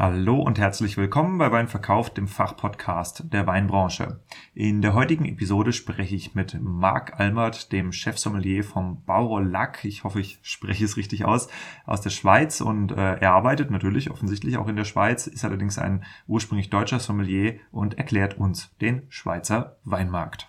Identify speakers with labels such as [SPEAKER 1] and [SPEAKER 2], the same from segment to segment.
[SPEAKER 1] Hallo und herzlich willkommen bei Wein verkauft, dem Fachpodcast der Weinbranche. In der heutigen Episode spreche ich mit Marc Almert, dem Chefsommelier vom Bauro Lac. Ich hoffe, ich spreche es richtig aus, aus der Schweiz und äh, er arbeitet natürlich offensichtlich auch in der Schweiz, ist allerdings ein ursprünglich deutscher Sommelier und erklärt uns den Schweizer Weinmarkt.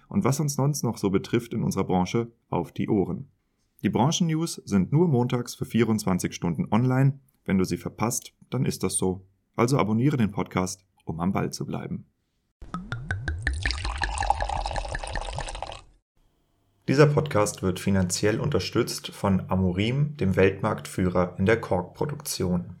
[SPEAKER 1] und was uns sonst noch so betrifft in unserer Branche auf die Ohren. Die Branchennews sind nur montags für 24 Stunden online. Wenn du sie verpasst, dann ist das so. Also abonniere den Podcast, um am Ball zu bleiben. Dieser Podcast wird finanziell unterstützt von Amorim, dem Weltmarktführer in der Korkproduktion.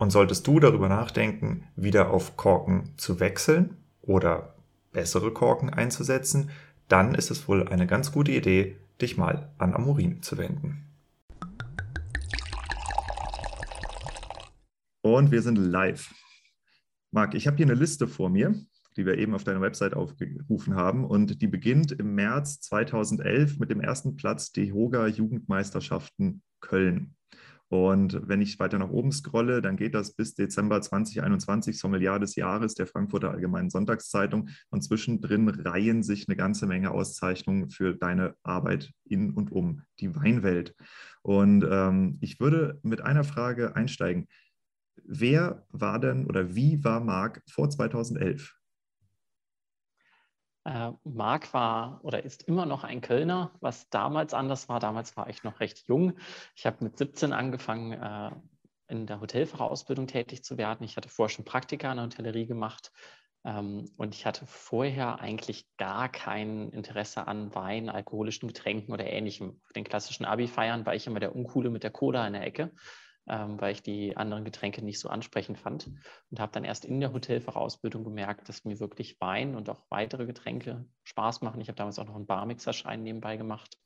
[SPEAKER 1] Und solltest du darüber nachdenken, wieder auf Korken zu wechseln oder bessere Korken einzusetzen, dann ist es wohl eine ganz gute Idee, dich mal an Amorin zu wenden. Und wir sind live. Marc, ich habe hier eine Liste vor mir, die wir eben auf deiner Website aufgerufen haben. Und die beginnt im März 2011 mit dem ersten Platz die Hoga Jugendmeisterschaften Köln. Und wenn ich weiter nach oben scrolle, dann geht das bis Dezember 2021, Sommelier des Jahres der Frankfurter Allgemeinen Sonntagszeitung. Und zwischendrin reihen sich eine ganze Menge Auszeichnungen für deine Arbeit in und um die Weinwelt. Und ähm, ich würde mit einer Frage einsteigen. Wer war denn oder wie war Marc vor 2011?
[SPEAKER 2] Äh, Marc war oder ist immer noch ein Kölner, was damals anders war. Damals war ich noch recht jung. Ich habe mit 17 angefangen, äh, in der Hotelfachausbildung tätig zu werden. Ich hatte vorher schon Praktika in der Hotellerie gemacht ähm, und ich hatte vorher eigentlich gar kein Interesse an Wein, alkoholischen Getränken oder ähnlichem. Für den klassischen Abi-Feiern war ich immer der Uncoole mit der Cola in der Ecke ähm, weil ich die anderen Getränke nicht so ansprechend fand. Und habe dann erst in der Hotelfachausbildung gemerkt, dass mir wirklich Wein und auch weitere Getränke Spaß machen. Ich habe damals auch noch einen Barmixerschein nebenbei gemacht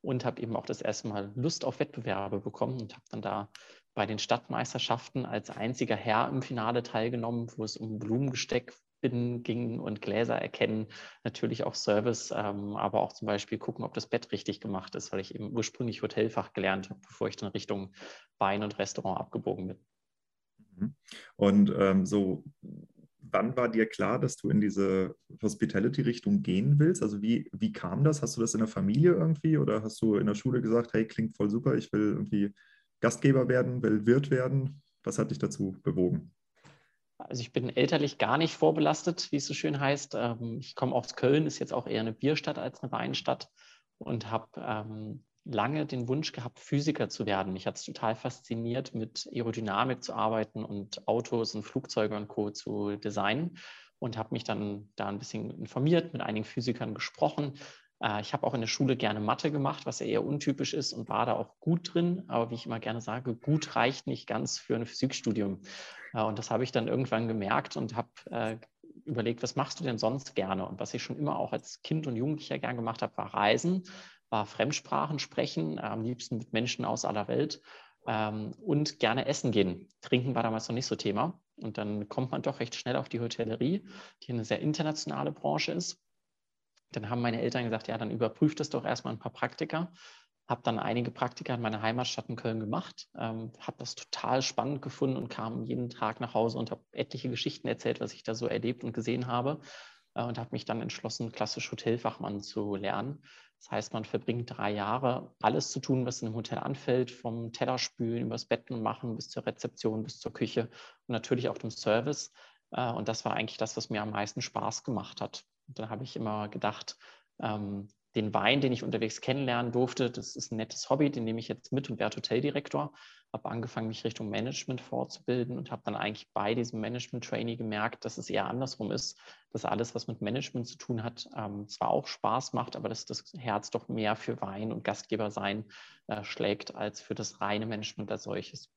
[SPEAKER 2] und habe eben auch das erste Mal Lust auf Wettbewerbe bekommen und habe dann da bei den Stadtmeisterschaften als einziger Herr im Finale teilgenommen, wo es um Blumengesteck Binnen ging und Gläser erkennen, natürlich auch Service, ähm, aber auch zum Beispiel gucken, ob das Bett richtig gemacht ist, weil ich eben ursprünglich Hotelfach gelernt habe, bevor ich dann Richtung Wein und Restaurant abgebogen bin.
[SPEAKER 1] Mhm. Und ähm, so, wann war dir klar, dass du in diese Hospitality-Richtung gehen willst? Also wie, wie kam das? Hast du das in der Familie irgendwie oder hast du in der Schule gesagt, hey, klingt voll super, ich will irgendwie Gastgeber werden, will Wirt werden? Was hat dich dazu bewogen?
[SPEAKER 2] Also ich bin elterlich gar nicht vorbelastet, wie es so schön heißt. Ähm, ich komme aus Köln, ist jetzt auch eher eine Bierstadt als eine Weinstadt und habe ähm, lange den Wunsch gehabt, Physiker zu werden. Mich hat es total fasziniert, mit Aerodynamik zu arbeiten und Autos und Flugzeuge und Co. zu designen und habe mich dann da ein bisschen informiert, mit einigen Physikern gesprochen. Äh, ich habe auch in der Schule gerne Mathe gemacht, was ja eher untypisch ist und war da auch gut drin. Aber wie ich immer gerne sage, gut reicht nicht ganz für ein Physikstudium. Äh, und das habe ich dann irgendwann gemerkt und habe äh, überlegt, was machst du denn sonst gerne? Und was ich schon immer auch als Kind und Jugendlicher gern gemacht habe, war Reisen, war Fremdsprachen sprechen, am liebsten mit Menschen aus aller Welt ähm, und gerne essen gehen. Trinken war damals noch nicht so Thema. Und dann kommt man doch recht schnell auf die Hotellerie, die eine sehr internationale Branche ist. Dann haben meine Eltern gesagt, ja, dann überprüft das doch erstmal ein paar Praktika. Habe dann einige Praktika in meiner Heimatstadt in Köln gemacht, ähm, habe das total spannend gefunden und kam jeden Tag nach Hause und habe etliche Geschichten erzählt, was ich da so erlebt und gesehen habe äh, und habe mich dann entschlossen, klassisch Hotelfachmann zu lernen. Das heißt, man verbringt drei Jahre, alles zu tun, was in einem Hotel anfällt, vom Tellerspülen übers Betten machen bis zur Rezeption, bis zur Küche und natürlich auch dem Service. Äh, und das war eigentlich das, was mir am meisten Spaß gemacht hat. Und dann habe ich immer gedacht, ähm, den Wein, den ich unterwegs kennenlernen durfte, das ist ein nettes Hobby, den nehme ich jetzt mit und werde Hoteldirektor. Habe angefangen, mich Richtung Management vorzubilden und habe dann eigentlich bei diesem Management-Trainee gemerkt, dass es eher andersrum ist, dass alles, was mit Management zu tun hat, ähm, zwar auch Spaß macht, aber dass das Herz doch mehr für Wein und Gastgeber sein äh, schlägt, als für das reine Management als solches.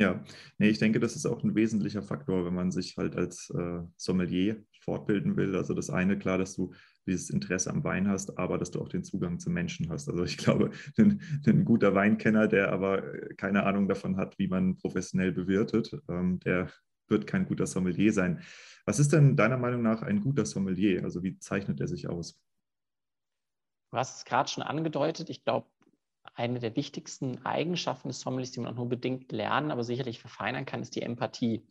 [SPEAKER 1] Ja, nee, ich denke, das ist auch ein wesentlicher Faktor, wenn man sich halt als äh, Sommelier fortbilden will. Also das eine, klar, dass du dieses Interesse am Wein hast, aber dass du auch den Zugang zu Menschen hast. Also ich glaube, ein, ein guter Weinkenner, der aber keine Ahnung davon hat, wie man professionell bewirtet, ähm, der wird kein guter Sommelier sein. Was ist denn deiner Meinung nach ein guter Sommelier? Also wie zeichnet er sich aus?
[SPEAKER 2] Du hast es gerade schon angedeutet. Ich glaube, eine der wichtigsten Eigenschaften des Sommeliers, die man auch nur bedingt lernen, aber sicherlich verfeinern kann, ist die Empathie.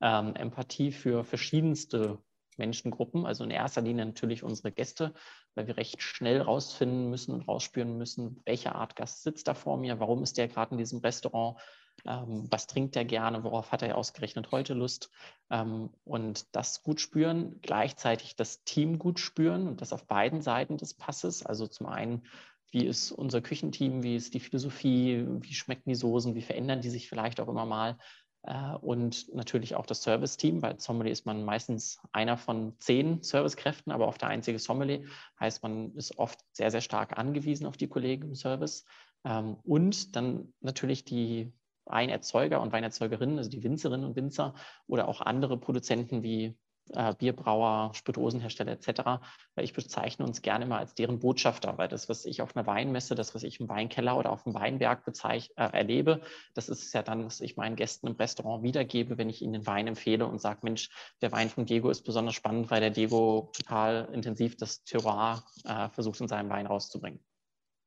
[SPEAKER 2] Ähm, Empathie für verschiedenste Menschengruppen, also in erster Linie natürlich unsere Gäste, weil wir recht schnell rausfinden müssen und rausspüren müssen, welche Art Gast sitzt da vor mir, warum ist der gerade in diesem Restaurant, ähm, was trinkt er gerne, worauf hat er ausgerechnet heute Lust ähm, und das gut spüren, gleichzeitig das Team gut spüren und das auf beiden Seiten des Passes, also zum einen wie ist unser Küchenteam, wie ist die Philosophie, wie schmecken die Soßen, wie verändern die sich vielleicht auch immer mal. Äh, und natürlich auch das Service-Team, weil Sommelier ist man meistens einer von zehn Servicekräften, aber oft der einzige Sommelier. Heißt, man ist oft sehr, sehr stark angewiesen auf die Kollegen im Service. Ähm, und dann natürlich die Weinerzeuger und Weinerzeugerinnen, also die Winzerinnen und Winzer oder auch andere Produzenten wie äh, Bierbrauer, Spirituosenhersteller etc. Weil ich bezeichne uns gerne mal als deren Botschafter, weil das, was ich auf einer Weinmesse, das, was ich im Weinkeller oder auf dem Weinberg bezeich, äh, erlebe, das ist ja dann, was ich meinen Gästen im Restaurant wiedergebe, wenn ich ihnen den Wein empfehle und sage, Mensch, der Wein von Diego ist besonders spannend, weil der Diego total intensiv das Terroir äh, versucht in seinem Wein rauszubringen.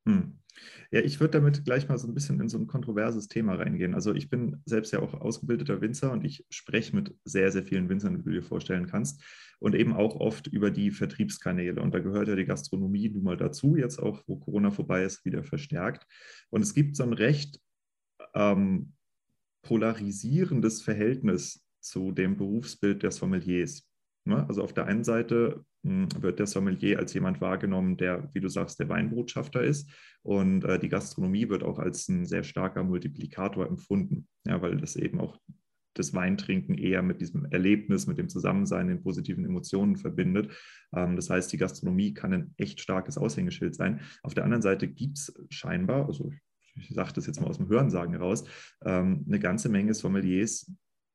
[SPEAKER 1] Hm. Ja, ich würde damit gleich mal so ein bisschen in so ein kontroverses Thema reingehen. Also ich bin selbst ja auch ausgebildeter Winzer und ich spreche mit sehr, sehr vielen Winzern, wie du dir vorstellen kannst. Und eben auch oft über die Vertriebskanäle. Und da gehört ja die Gastronomie nun mal dazu, jetzt auch, wo Corona vorbei ist, wieder verstärkt. Und es gibt so ein recht ähm, polarisierendes Verhältnis zu dem Berufsbild der Sommeliers. Ne? Also auf der einen Seite hm, wird der Sommelier als jemand wahrgenommen, der, wie du sagst, der Weinbotschafter ist. Und äh, die Gastronomie wird auch als ein sehr starker Multiplikator empfunden, ja, weil das eben auch das Weintrinken eher mit diesem Erlebnis, mit dem Zusammensein, den positiven Emotionen verbindet. Ähm, das heißt, die Gastronomie kann ein echt starkes Aushängeschild sein. Auf der anderen Seite gibt es scheinbar, also ich sage das jetzt mal aus dem Hörensagen heraus, ähm, eine ganze Menge Sommeliers,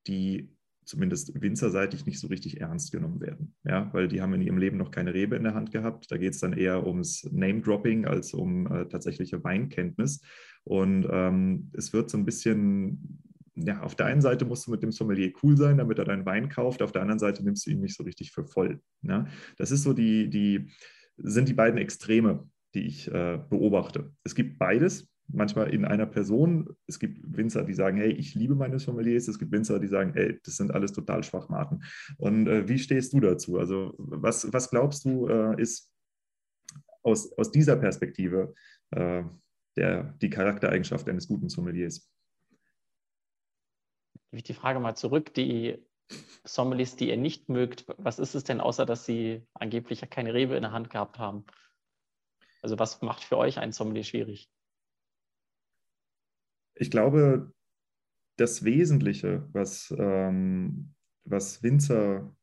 [SPEAKER 1] die zumindest winzerseitig nicht so richtig ernst genommen werden. Ja, weil die haben in ihrem Leben noch keine Rebe in der Hand gehabt. Da geht es dann eher ums Name-Dropping als um äh, tatsächliche Weinkenntnis. Und ähm, es wird so ein bisschen, ja, auf der einen Seite musst du mit dem Sommelier cool sein, damit er deinen Wein kauft, auf der anderen Seite nimmst du ihn nicht so richtig für voll. Ja? Das ist so die, die, sind die beiden Extreme, die ich äh, beobachte. Es gibt beides, manchmal in einer Person. Es gibt Winzer, die sagen, hey, ich liebe meine Sommeliers. Es gibt Winzer, die sagen, hey, das sind alles total Schwachmaten. Und äh, wie stehst du dazu? Also was, was glaubst du, äh, ist aus, aus dieser Perspektive äh, der, die Charaktereigenschaft eines guten Sommeliers?
[SPEAKER 2] Ich die Frage mal zurück. Die Sommeliers, die ihr nicht mögt, was ist es denn, außer dass sie angeblich keine Rebe in der Hand gehabt haben? Also was macht für euch ein Sommelier schwierig?
[SPEAKER 1] Ich glaube, das Wesentliche, was, ähm, was Winzer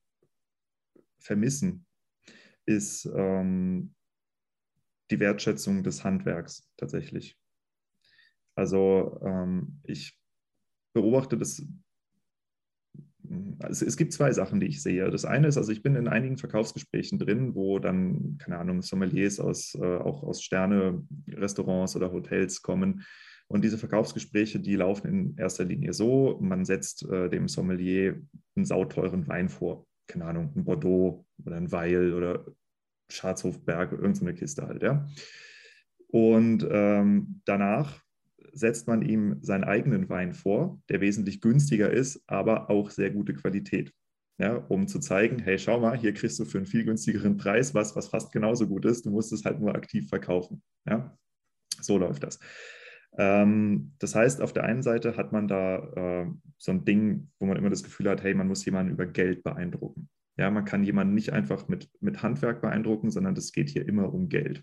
[SPEAKER 1] vermissen, ist ähm, die Wertschätzung des Handwerks tatsächlich. Also ähm, ich beobachte das. Also es gibt zwei Sachen, die ich sehe. Das eine ist, also ich bin in einigen Verkaufsgesprächen drin, wo dann, keine Ahnung, Sommeliers aus, äh, auch aus Sterne-Restaurants oder Hotels kommen. Und diese Verkaufsgespräche, die laufen in erster Linie so, man setzt äh, dem Sommelier einen sauteuren Wein vor. Keine Ahnung, ein Bordeaux oder ein Weil oder Schatzhofberg, irgendeine Kiste halt, ja. Und ähm, danach setzt man ihm seinen eigenen Wein vor, der wesentlich günstiger ist, aber auch sehr gute Qualität. Ja, um zu zeigen, hey, schau mal, hier kriegst du für einen viel günstigeren Preis was, was fast genauso gut ist. Du musst es halt nur aktiv verkaufen. Ja, so läuft das. Ähm, das heißt, auf der einen Seite hat man da äh, so ein Ding, wo man immer das Gefühl hat, hey, man muss jemanden über Geld beeindrucken. Ja, man kann jemanden nicht einfach mit, mit Handwerk beeindrucken, sondern es geht hier immer um Geld.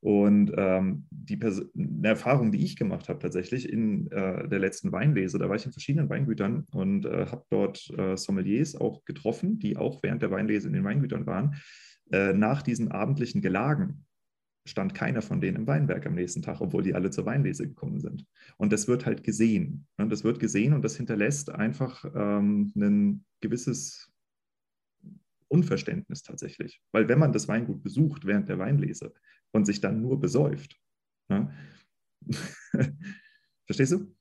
[SPEAKER 1] Und ähm, die Pers eine Erfahrung, die ich gemacht habe tatsächlich in äh, der letzten Weinlese, da war ich in verschiedenen Weingütern und äh, habe dort äh, Sommeliers auch getroffen, die auch während der Weinlese in den Weingütern waren. Äh, nach diesen abendlichen Gelagen stand keiner von denen im Weinberg am nächsten Tag, obwohl die alle zur Weinlese gekommen sind. Und das wird halt gesehen. Und das wird gesehen und das hinterlässt einfach ähm, ein gewisses Unverständnis tatsächlich. Weil wenn man das Weingut besucht während der Weinlese und sich dann nur besäuft, ne? verstehst du?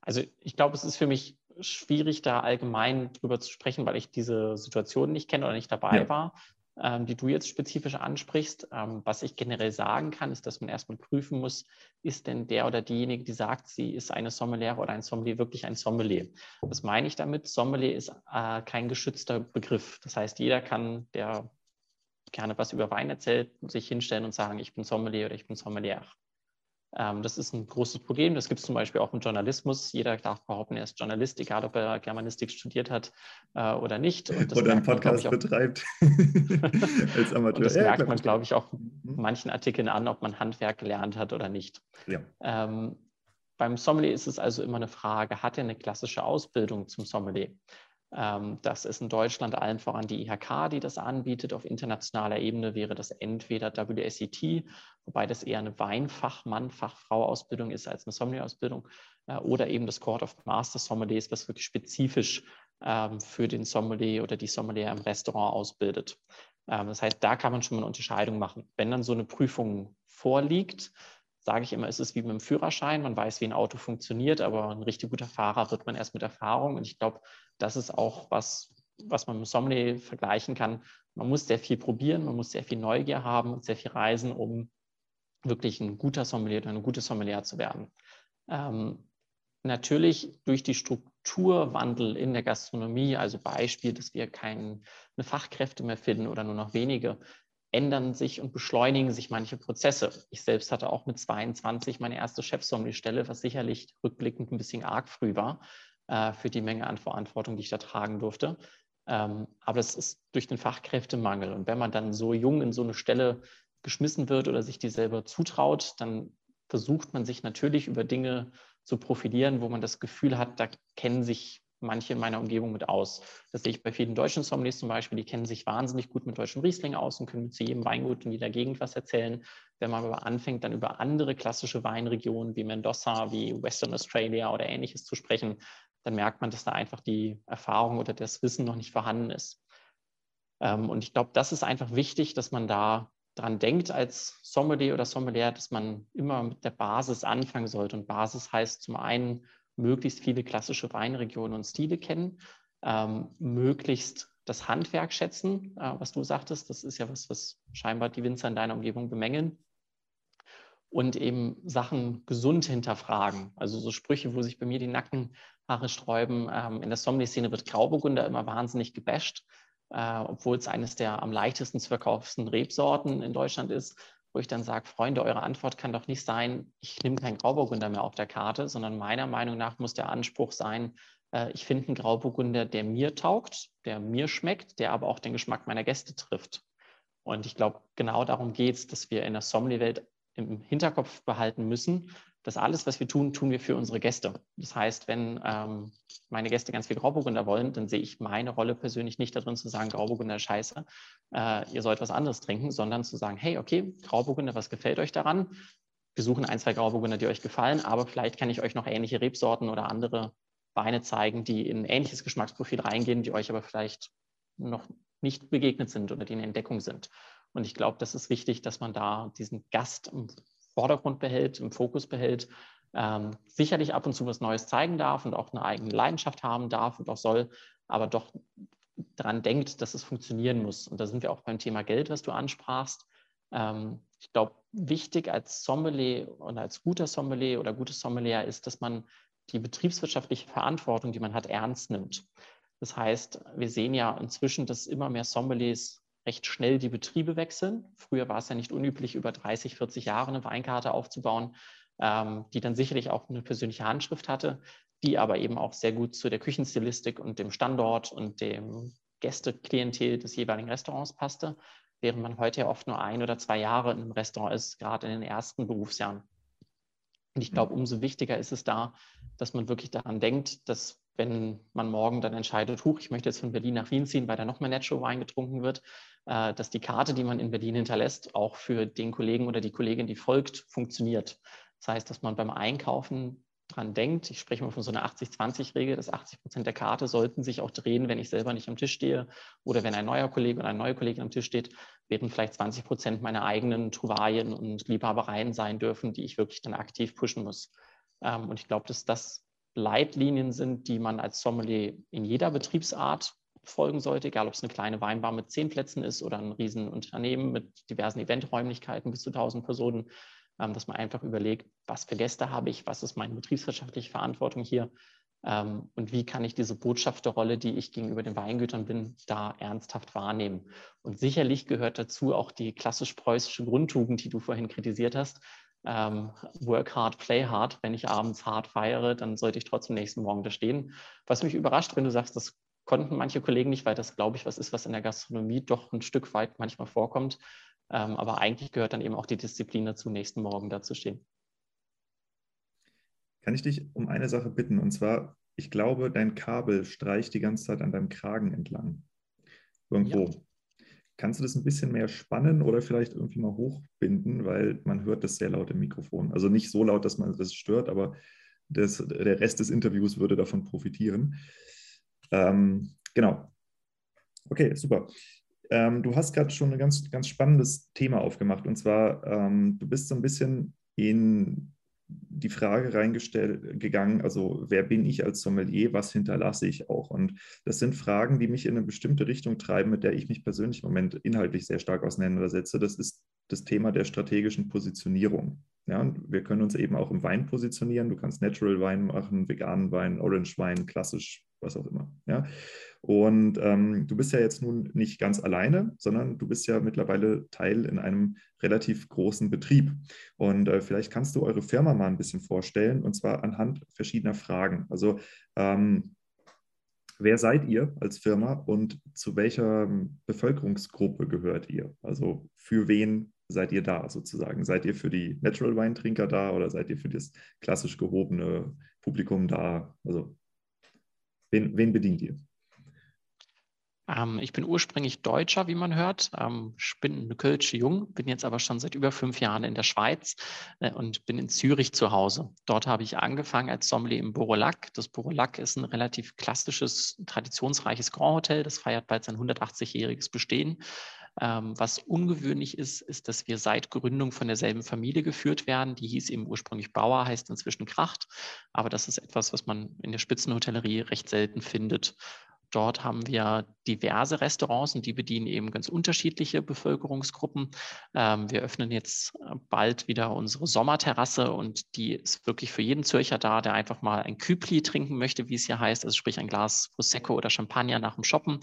[SPEAKER 2] Also ich glaube, es ist für mich schwierig, da allgemein drüber zu sprechen, weil ich diese Situation nicht kenne oder nicht dabei ja. war ähm, die du jetzt spezifisch ansprichst. Ähm, was ich generell sagen kann, ist, dass man erstmal prüfen muss, ist denn der oder diejenige, die sagt, sie ist eine Sommelier oder ein Sommelier, wirklich ein Sommelier. Was meine ich damit? Sommelier ist äh, kein geschützter Begriff. Das heißt, jeder kann, der gerne was über Wein erzählt, sich hinstellen und sagen, ich bin Sommelier oder ich bin Sommelier. Ähm, das ist ein großes Problem. Das gibt es zum Beispiel auch im Journalismus. Jeder darf behaupten, er ist Journalist, egal ob er Germanistik studiert hat äh, oder nicht.
[SPEAKER 1] oder einen Podcast man, betreibt
[SPEAKER 2] als Amateur. Und das ja, merkt man, glaube ich, auch mhm. manchen Artikeln an, ob man Handwerk gelernt hat oder nicht. Ja. Ähm, beim Sommelier ist es also immer eine Frage, hat er eine klassische Ausbildung zum Sommelier? Ähm, das ist in Deutschland allen voran die IHK, die das anbietet. Auf internationaler Ebene wäre das entweder WSET, wobei das eher eine Weinfachmann, Fachfrau-Ausbildung ist als eine Sommelier-Ausbildung, äh, oder eben das Court of Master Sommeliers, was wirklich spezifisch ähm, für den Sommelier oder die Sommelier im Restaurant ausbildet. Ähm, das heißt, da kann man schon mal eine Unterscheidung machen. Wenn dann so eine Prüfung vorliegt, sage ich immer, ist es wie mit dem Führerschein. Man weiß, wie ein Auto funktioniert, aber ein richtig guter Fahrer wird man erst mit Erfahrung. Und ich glaube, das ist auch was, was man mit Sommelier vergleichen kann. Man muss sehr viel probieren, man muss sehr viel Neugier haben und sehr viel reisen, um wirklich ein guter Sommelier oder eine gute Sommelier zu werden. Ähm, natürlich durch die Strukturwandel in der Gastronomie, also Beispiel, dass wir keine Fachkräfte mehr finden oder nur noch wenige, ändern sich und beschleunigen sich manche Prozesse. Ich selbst hatte auch mit 22 meine erste Chefsommelier-Stelle, was sicherlich rückblickend ein bisschen arg früh war äh, für die Menge an Verantwortung, die ich da tragen durfte. Ähm, aber es ist durch den Fachkräftemangel. Und wenn man dann so jung in so eine Stelle geschmissen wird oder sich die selber zutraut, dann versucht man sich natürlich über Dinge zu profilieren, wo man das Gefühl hat, da kennen sich manche in meiner Umgebung mit aus. Das sehe ich bei vielen deutschen Sommeliers zum Beispiel, die kennen sich wahnsinnig gut mit deutschem Riesling aus und können zu jedem Weingut in jeder Gegend was erzählen. Wenn man aber anfängt, dann über andere klassische Weinregionen wie Mendoza, wie Western Australia oder ähnliches zu sprechen, dann merkt man, dass da einfach die Erfahrung oder das Wissen noch nicht vorhanden ist. Ähm, und ich glaube, das ist einfach wichtig, dass man da dran denkt als Sommelier oder Sommelier, dass man immer mit der Basis anfangen sollte. Und Basis heißt zum einen möglichst viele klassische Weinregionen und Stile kennen, ähm, möglichst das Handwerk schätzen, äh, was du sagtest. Das ist ja was, was scheinbar die Winzer in deiner Umgebung bemängeln. Und eben Sachen gesund hinterfragen. Also so Sprüche, wo sich bei mir die Nackenhaare sträuben. Ähm, in der Sommelier-Szene wird Grauburgunder immer wahnsinnig gebasht, äh, obwohl es eines der am leichtesten zu verkauften Rebsorten in Deutschland ist wo ich dann sage, Freunde, eure Antwort kann doch nicht sein, ich nehme keinen Grauburgunder mehr auf der Karte, sondern meiner Meinung nach muss der Anspruch sein, äh, ich finde einen Grauburgunder, der mir taugt, der mir schmeckt, der aber auch den Geschmack meiner Gäste trifft. Und ich glaube, genau darum geht es, dass wir in der Sommelier-Welt im Hinterkopf behalten müssen, dass alles, was wir tun, tun wir für unsere Gäste. Das heißt, wenn ähm, meine Gäste ganz viel Grauburgunder wollen, dann sehe ich meine Rolle persönlich nicht darin zu sagen, Grauburgunder ist scheiße, äh, ihr sollt was anderes trinken, sondern zu sagen, hey, okay, Grauburgunder, was gefällt euch daran? Wir suchen ein, zwei Grauburgunder, die euch gefallen, aber vielleicht kann ich euch noch ähnliche Rebsorten oder andere Weine zeigen, die in ein ähnliches Geschmacksprofil reingehen, die euch aber vielleicht noch nicht begegnet sind oder die in Entdeckung sind. Und ich glaube, das ist wichtig, dass man da diesen Gast Vordergrund behält, im Fokus behält, ähm, sicherlich ab und zu was Neues zeigen darf und auch eine eigene Leidenschaft haben darf und auch soll, aber doch daran denkt, dass es funktionieren muss. Und da sind wir auch beim Thema Geld, was du ansprachst. Ähm, ich glaube, wichtig als Sommelier und als guter Sommelier oder gutes Sommelier ist, dass man die betriebswirtschaftliche Verantwortung, die man hat, ernst nimmt. Das heißt, wir sehen ja inzwischen, dass immer mehr Sommeliers recht schnell die Betriebe wechseln. Früher war es ja nicht unüblich, über 30, 40 Jahre eine Weinkarte aufzubauen, ähm, die dann sicherlich auch eine persönliche Handschrift hatte, die aber eben auch sehr gut zu der Küchenstilistik und dem Standort und dem Gästeklientel des jeweiligen Restaurants passte, während man heute ja oft nur ein oder zwei Jahre in einem Restaurant ist, gerade in den ersten Berufsjahren. Und ich glaube, umso wichtiger ist es da, dass man wirklich daran denkt, dass wenn man morgen dann entscheidet, huch, ich möchte jetzt von Berlin nach Wien ziehen, weil da noch mehr Natural Wine getrunken wird, äh, dass die Karte, die man in Berlin hinterlässt, auch für den Kollegen oder die Kollegin, die folgt, funktioniert. Das heißt, dass man beim Einkaufen dran denkt, ich spreche mal von so einer 80-20-Regel, dass 80 Prozent der Karte sollten sich auch drehen, wenn ich selber nicht am Tisch stehe oder wenn ein neuer Kollege oder eine neue Kollegin am Tisch steht, während vielleicht 20 Prozent meine eigenen Trouvaillen und Liebhabereien sein dürfen, die ich wirklich dann aktiv pushen muss. Ähm, und ich glaube, dass das Leitlinien sind, die man als Sommelier in jeder Betriebsart folgen sollte, egal ob es eine kleine Weinbar mit zehn Plätzen ist oder ein Riesenunternehmen mit diversen Eventräumlichkeiten bis zu 1000 Personen, ähm, dass man einfach überlegt, was für Gäste habe ich, was ist meine betriebswirtschaftliche Verantwortung hier ähm, und wie kann ich diese Botschafterrolle, die ich gegenüber den Weingütern bin, da ernsthaft wahrnehmen. Und sicherlich gehört dazu auch die klassisch preußische Grundtugend, die du vorhin kritisiert hast, ähm, work hard, play hard. Wenn ich abends hart feiere, dann sollte ich trotzdem nächsten Morgen da stehen. Was mich überrascht, wenn du sagst, das konnten manche Kollegen nicht, weil das, glaube ich, was ist, was in der Gastronomie doch ein Stück weit manchmal vorkommt. Ähm, aber eigentlich gehört dann eben auch die Disziplin dazu, nächsten Morgen da zu stehen.
[SPEAKER 1] Kann ich dich um eine Sache bitten? Und zwar, ich glaube, dein Kabel streicht die ganze Zeit an deinem Kragen entlang. Irgendwo. Ja. Kannst du das ein bisschen mehr spannen oder vielleicht irgendwie mal hochbinden, weil man hört das sehr laut im Mikrofon. Also nicht so laut, dass man das stört, aber das, der Rest des Interviews würde davon profitieren. Ähm, genau. Okay, super. Ähm, du hast gerade schon ein ganz, ganz spannendes Thema aufgemacht und zwar, ähm, du bist so ein bisschen in die Frage reingestellt gegangen, also wer bin ich als Sommelier, was hinterlasse ich auch? Und das sind Fragen, die mich in eine bestimmte Richtung treiben, mit der ich mich persönlich im Moment inhaltlich sehr stark auseinandersetze. Das ist das Thema der strategischen Positionierung. Ja, wir können uns eben auch im Wein positionieren. Du kannst Natural Wein machen, veganen Wein, Orange Wein, klassisch, was auch immer. Ja. Und ähm, du bist ja jetzt nun nicht ganz alleine, sondern du bist ja mittlerweile Teil in einem relativ großen Betrieb. Und äh, vielleicht kannst du eure Firma mal ein bisschen vorstellen, und zwar anhand verschiedener Fragen. Also ähm, wer seid ihr als Firma und zu welcher Bevölkerungsgruppe gehört ihr? Also für wen seid ihr da sozusagen? Seid ihr für die Natural Weintrinker da oder seid ihr für das klassisch gehobene Publikum da? Also wen, wen bedient ihr?
[SPEAKER 2] Ähm, ich bin ursprünglich Deutscher, wie man hört. Ähm, ich bin eine Kölsche Jung, bin jetzt aber schon seit über fünf Jahren in der Schweiz äh, und bin in Zürich zu Hause. Dort habe ich angefangen als Sommelier im Borolac. Das Borolac ist ein relativ klassisches, traditionsreiches Grand Hotel. Das feiert bald sein 180-jähriges Bestehen. Ähm, was ungewöhnlich ist, ist, dass wir seit Gründung von derselben Familie geführt werden. Die hieß eben ursprünglich Bauer, heißt inzwischen Kracht. Aber das ist etwas, was man in der Spitzenhotellerie recht selten findet. Dort haben wir diverse Restaurants und die bedienen eben ganz unterschiedliche Bevölkerungsgruppen. Ähm, wir öffnen jetzt äh, bald wieder unsere Sommerterrasse und die ist wirklich für jeden Zürcher da, der einfach mal ein Kübli trinken möchte, wie es hier heißt, also sprich ein Glas Prosecco oder Champagner nach dem Shoppen.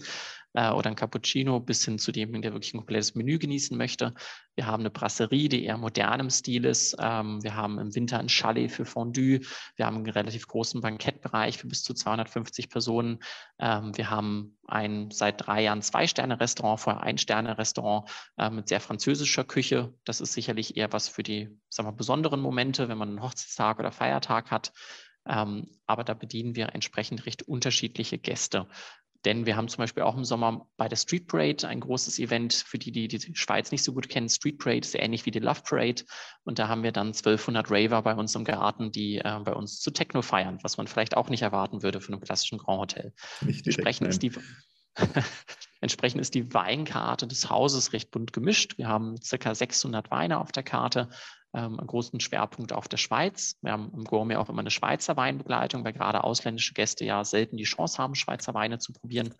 [SPEAKER 2] Äh, oder ein Cappuccino bis hin zu dem, der wirklich ein komplettes Menü genießen möchte. Wir haben eine Brasserie, die eher modern im Stil ist. Ähm, wir haben im Winter ein Chalet für Fondue. Wir haben einen relativ großen Bankettbereich für bis zu 250 Personen. Ähm, wir haben ein seit drei Jahren Zwei-Sterne-Restaurant, vorher Ein-Sterne-Restaurant äh, mit sehr französischer Küche. Das ist sicherlich eher was für die sagen wir, besonderen Momente, wenn man einen Hochzeitstag oder Feiertag hat. Ähm, aber da bedienen wir entsprechend recht unterschiedliche Gäste. Denn wir haben zum Beispiel auch im Sommer bei der Street Parade ein großes Event für die, die die Schweiz nicht so gut kennen. Street Parade ist ähnlich wie die Love Parade. Und da haben wir dann 1200 Raver bei uns im Garten, die äh, bei uns zu Techno feiern, was man vielleicht auch nicht erwarten würde von einem klassischen Grand Hotel. Nicht direkt, Entsprechend ist die Entsprechend ist die Weinkarte des Hauses recht bunt gemischt. Wir haben circa 600 Weine auf der Karte ähm, einen großen Schwerpunkt auf der Schweiz. Wir haben im Gourmet auch immer eine Schweizer Weinbegleitung, weil gerade ausländische Gäste ja selten die Chance haben, Schweizer Weine zu probieren.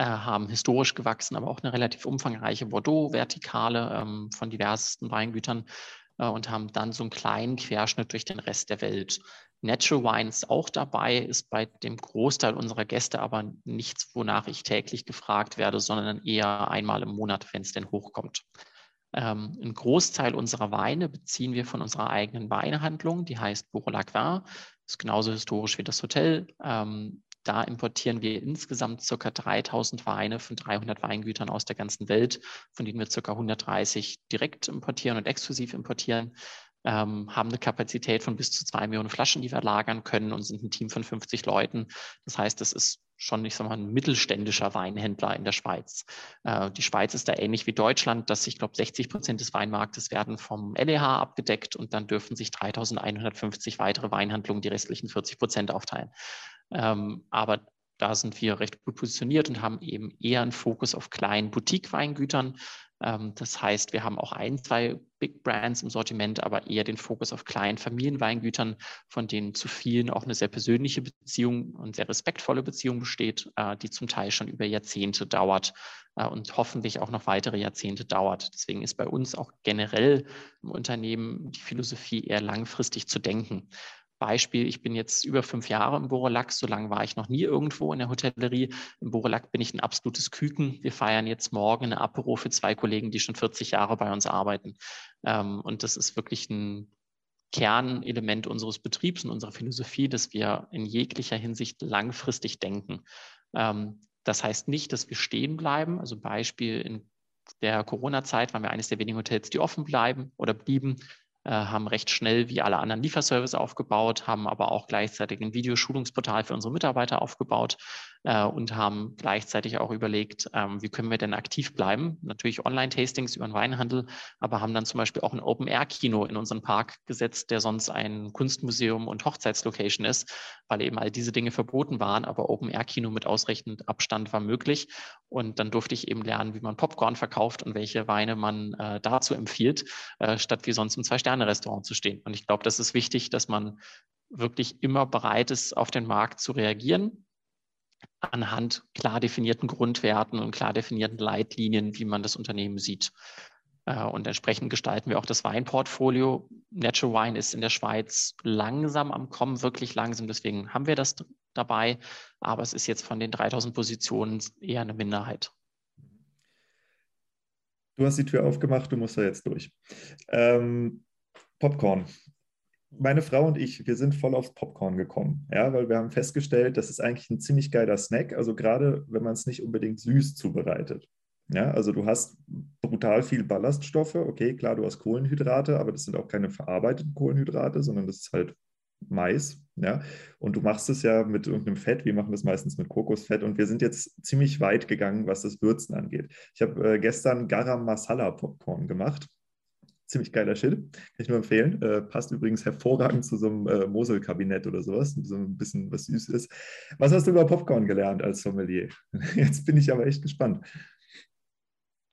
[SPEAKER 2] Äh, haben historisch gewachsen, aber auch eine relativ umfangreiche Bordeaux-Vertikale ähm, von diversesten Weingütern äh, und haben dann so einen kleinen Querschnitt durch den Rest der Welt. Natural Wine ist auch dabei, ist bei dem Großteil unserer Gäste aber nichts, wonach ich täglich gefragt werde, sondern eher einmal im Monat, wenn es denn hochkommt. Ähm, ein Großteil unserer Weine beziehen wir von unserer eigenen Weinhandlung, die heißt Bourg-Lacquin. Ist genauso historisch wie das Hotel. Ähm, da importieren wir insgesamt ca. 3000 Weine von 300 Weingütern aus der ganzen Welt, von denen wir ca. 130 direkt importieren und exklusiv importieren ähm, haben eine Kapazität von bis zu zwei Millionen Flaschen, die wir lagern können und sind ein Team von 50 Leuten. Das heißt, das ist schon, ich sag mal, ein mittelständischer Weinhändler in der Schweiz. Äh, die Schweiz ist da ähnlich wie Deutschland, dass ich glaube, 60 Prozent des Weinmarktes werden vom LEH abgedeckt und dann dürfen sich 3150 weitere Weinhandlungen die restlichen 40 Prozent aufteilen. Ähm, aber da sind wir recht gut positioniert und haben eben eher einen Fokus auf kleinen Boutique-Weingütern, das heißt, wir haben auch ein, zwei Big Brands im Sortiment, aber eher den Fokus auf kleinen Familienweingütern, von denen zu vielen auch eine sehr persönliche Beziehung und sehr respektvolle Beziehung besteht, äh, die zum Teil schon über Jahrzehnte dauert äh, und hoffentlich auch noch weitere Jahrzehnte dauert. Deswegen ist bei uns auch generell im Unternehmen die Philosophie eher langfristig zu denken. Beispiel, ich bin jetzt über fünf Jahre im Borelac, so lange war ich noch nie irgendwo in der Hotellerie. Im Borelac bin ich ein absolutes Küken. Wir feiern jetzt morgen eine Apero für zwei Kollegen, die schon 40 Jahre bei uns arbeiten. Ähm, und das ist wirklich ein Kernelement unseres Betriebs und unserer Philosophie, dass wir in jeglicher Hinsicht langfristig denken. Ähm, das heißt nicht, dass wir stehen bleiben. Also Beispiel in der Corona-Zeit waren wir eines der wenigen Hotels, die offen bleiben oder blieben. Äh, haben recht schnell wie alle anderen Lieferservice aufgebaut, haben aber auch gleichzeitig ein Videoschulungsportal für unsere Mitarbeiter aufgebaut äh, und haben gleichzeitig auch überlegt, ähm, wie können wir denn aktiv bleiben. Natürlich Online-Tastings über den Weinhandel, aber haben dann zum Beispiel auch ein Open-Air-Kino in unseren Park gesetzt, der sonst ein Kunstmuseum und Hochzeitslocation ist, weil eben all diese Dinge verboten waren, aber Open-Air-Kino mit ausreichend Abstand war möglich. Und dann durfte ich eben lernen, wie man Popcorn verkauft und welche Weine man äh, dazu empfiehlt, äh, statt wie sonst im Zwei-Sterne-Restaurant zu stehen. Und ich glaube, das ist wichtig, dass man wirklich immer bereit ist, auf den Markt zu reagieren, anhand klar definierten Grundwerten und klar definierten Leitlinien, wie man das Unternehmen sieht. Äh, und entsprechend gestalten wir auch das Weinportfolio. Natural Wine ist in der Schweiz langsam am Kommen, wirklich langsam. Deswegen haben wir das dabei. Aber es ist jetzt von den 3000 Positionen eher eine Minderheit.
[SPEAKER 1] Du hast die Tür aufgemacht, du musst da jetzt durch. Ähm, Popcorn meine Frau und ich, wir sind voll aufs Popcorn gekommen, ja, weil wir haben festgestellt, das ist eigentlich ein ziemlich geiler Snack, also gerade wenn man es nicht unbedingt süß zubereitet. Ja, also du hast brutal viel Ballaststoffe, okay, klar, du hast Kohlenhydrate, aber das sind auch keine verarbeiteten Kohlenhydrate, sondern das ist halt Mais, ja, und du machst es ja mit irgendeinem Fett, wir machen das meistens mit Kokosfett und wir sind jetzt ziemlich weit gegangen, was das Würzen angeht. Ich habe äh, gestern Garam Masala Popcorn gemacht ziemlich geiler Shit. Kann ich nur empfehlen. Äh, passt übrigens hervorragend zu so einem äh, Mosel-Kabinett oder sowas, so ein bisschen was süß ist. Was hast du über Popcorn gelernt als Sommelier? Jetzt bin ich aber echt gespannt.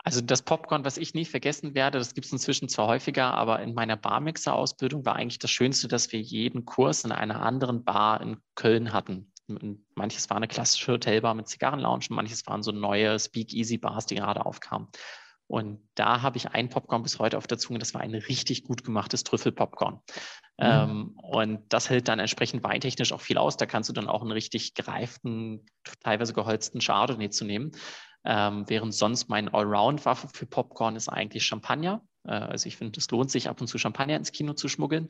[SPEAKER 2] Also das Popcorn, was ich nie vergessen werde, das gibt es inzwischen zwar häufiger, aber in meiner Barmixer-Ausbildung war eigentlich das Schönste, dass wir jeden Kurs in einer anderen Bar in Köln hatten. Manches war eine klassische Hotelbar mit Zigarrenlounge, manches waren so neue Speak-Easy-Bars, die gerade aufkamen. Und da habe ich ein Popcorn bis heute auf der Zunge. Das war ein richtig gut gemachtes Trüffelpopcorn. Mhm. Ähm, und das hält dann entsprechend weintechnisch auch viel aus. Da kannst du dann auch einen richtig gereiften, teilweise geholzten Chardonnay zu nehmen. Ähm, während sonst mein Allround-Waffe für Popcorn ist eigentlich Champagner. Äh, also ich finde, es lohnt sich ab und zu Champagner ins Kino zu schmuggeln.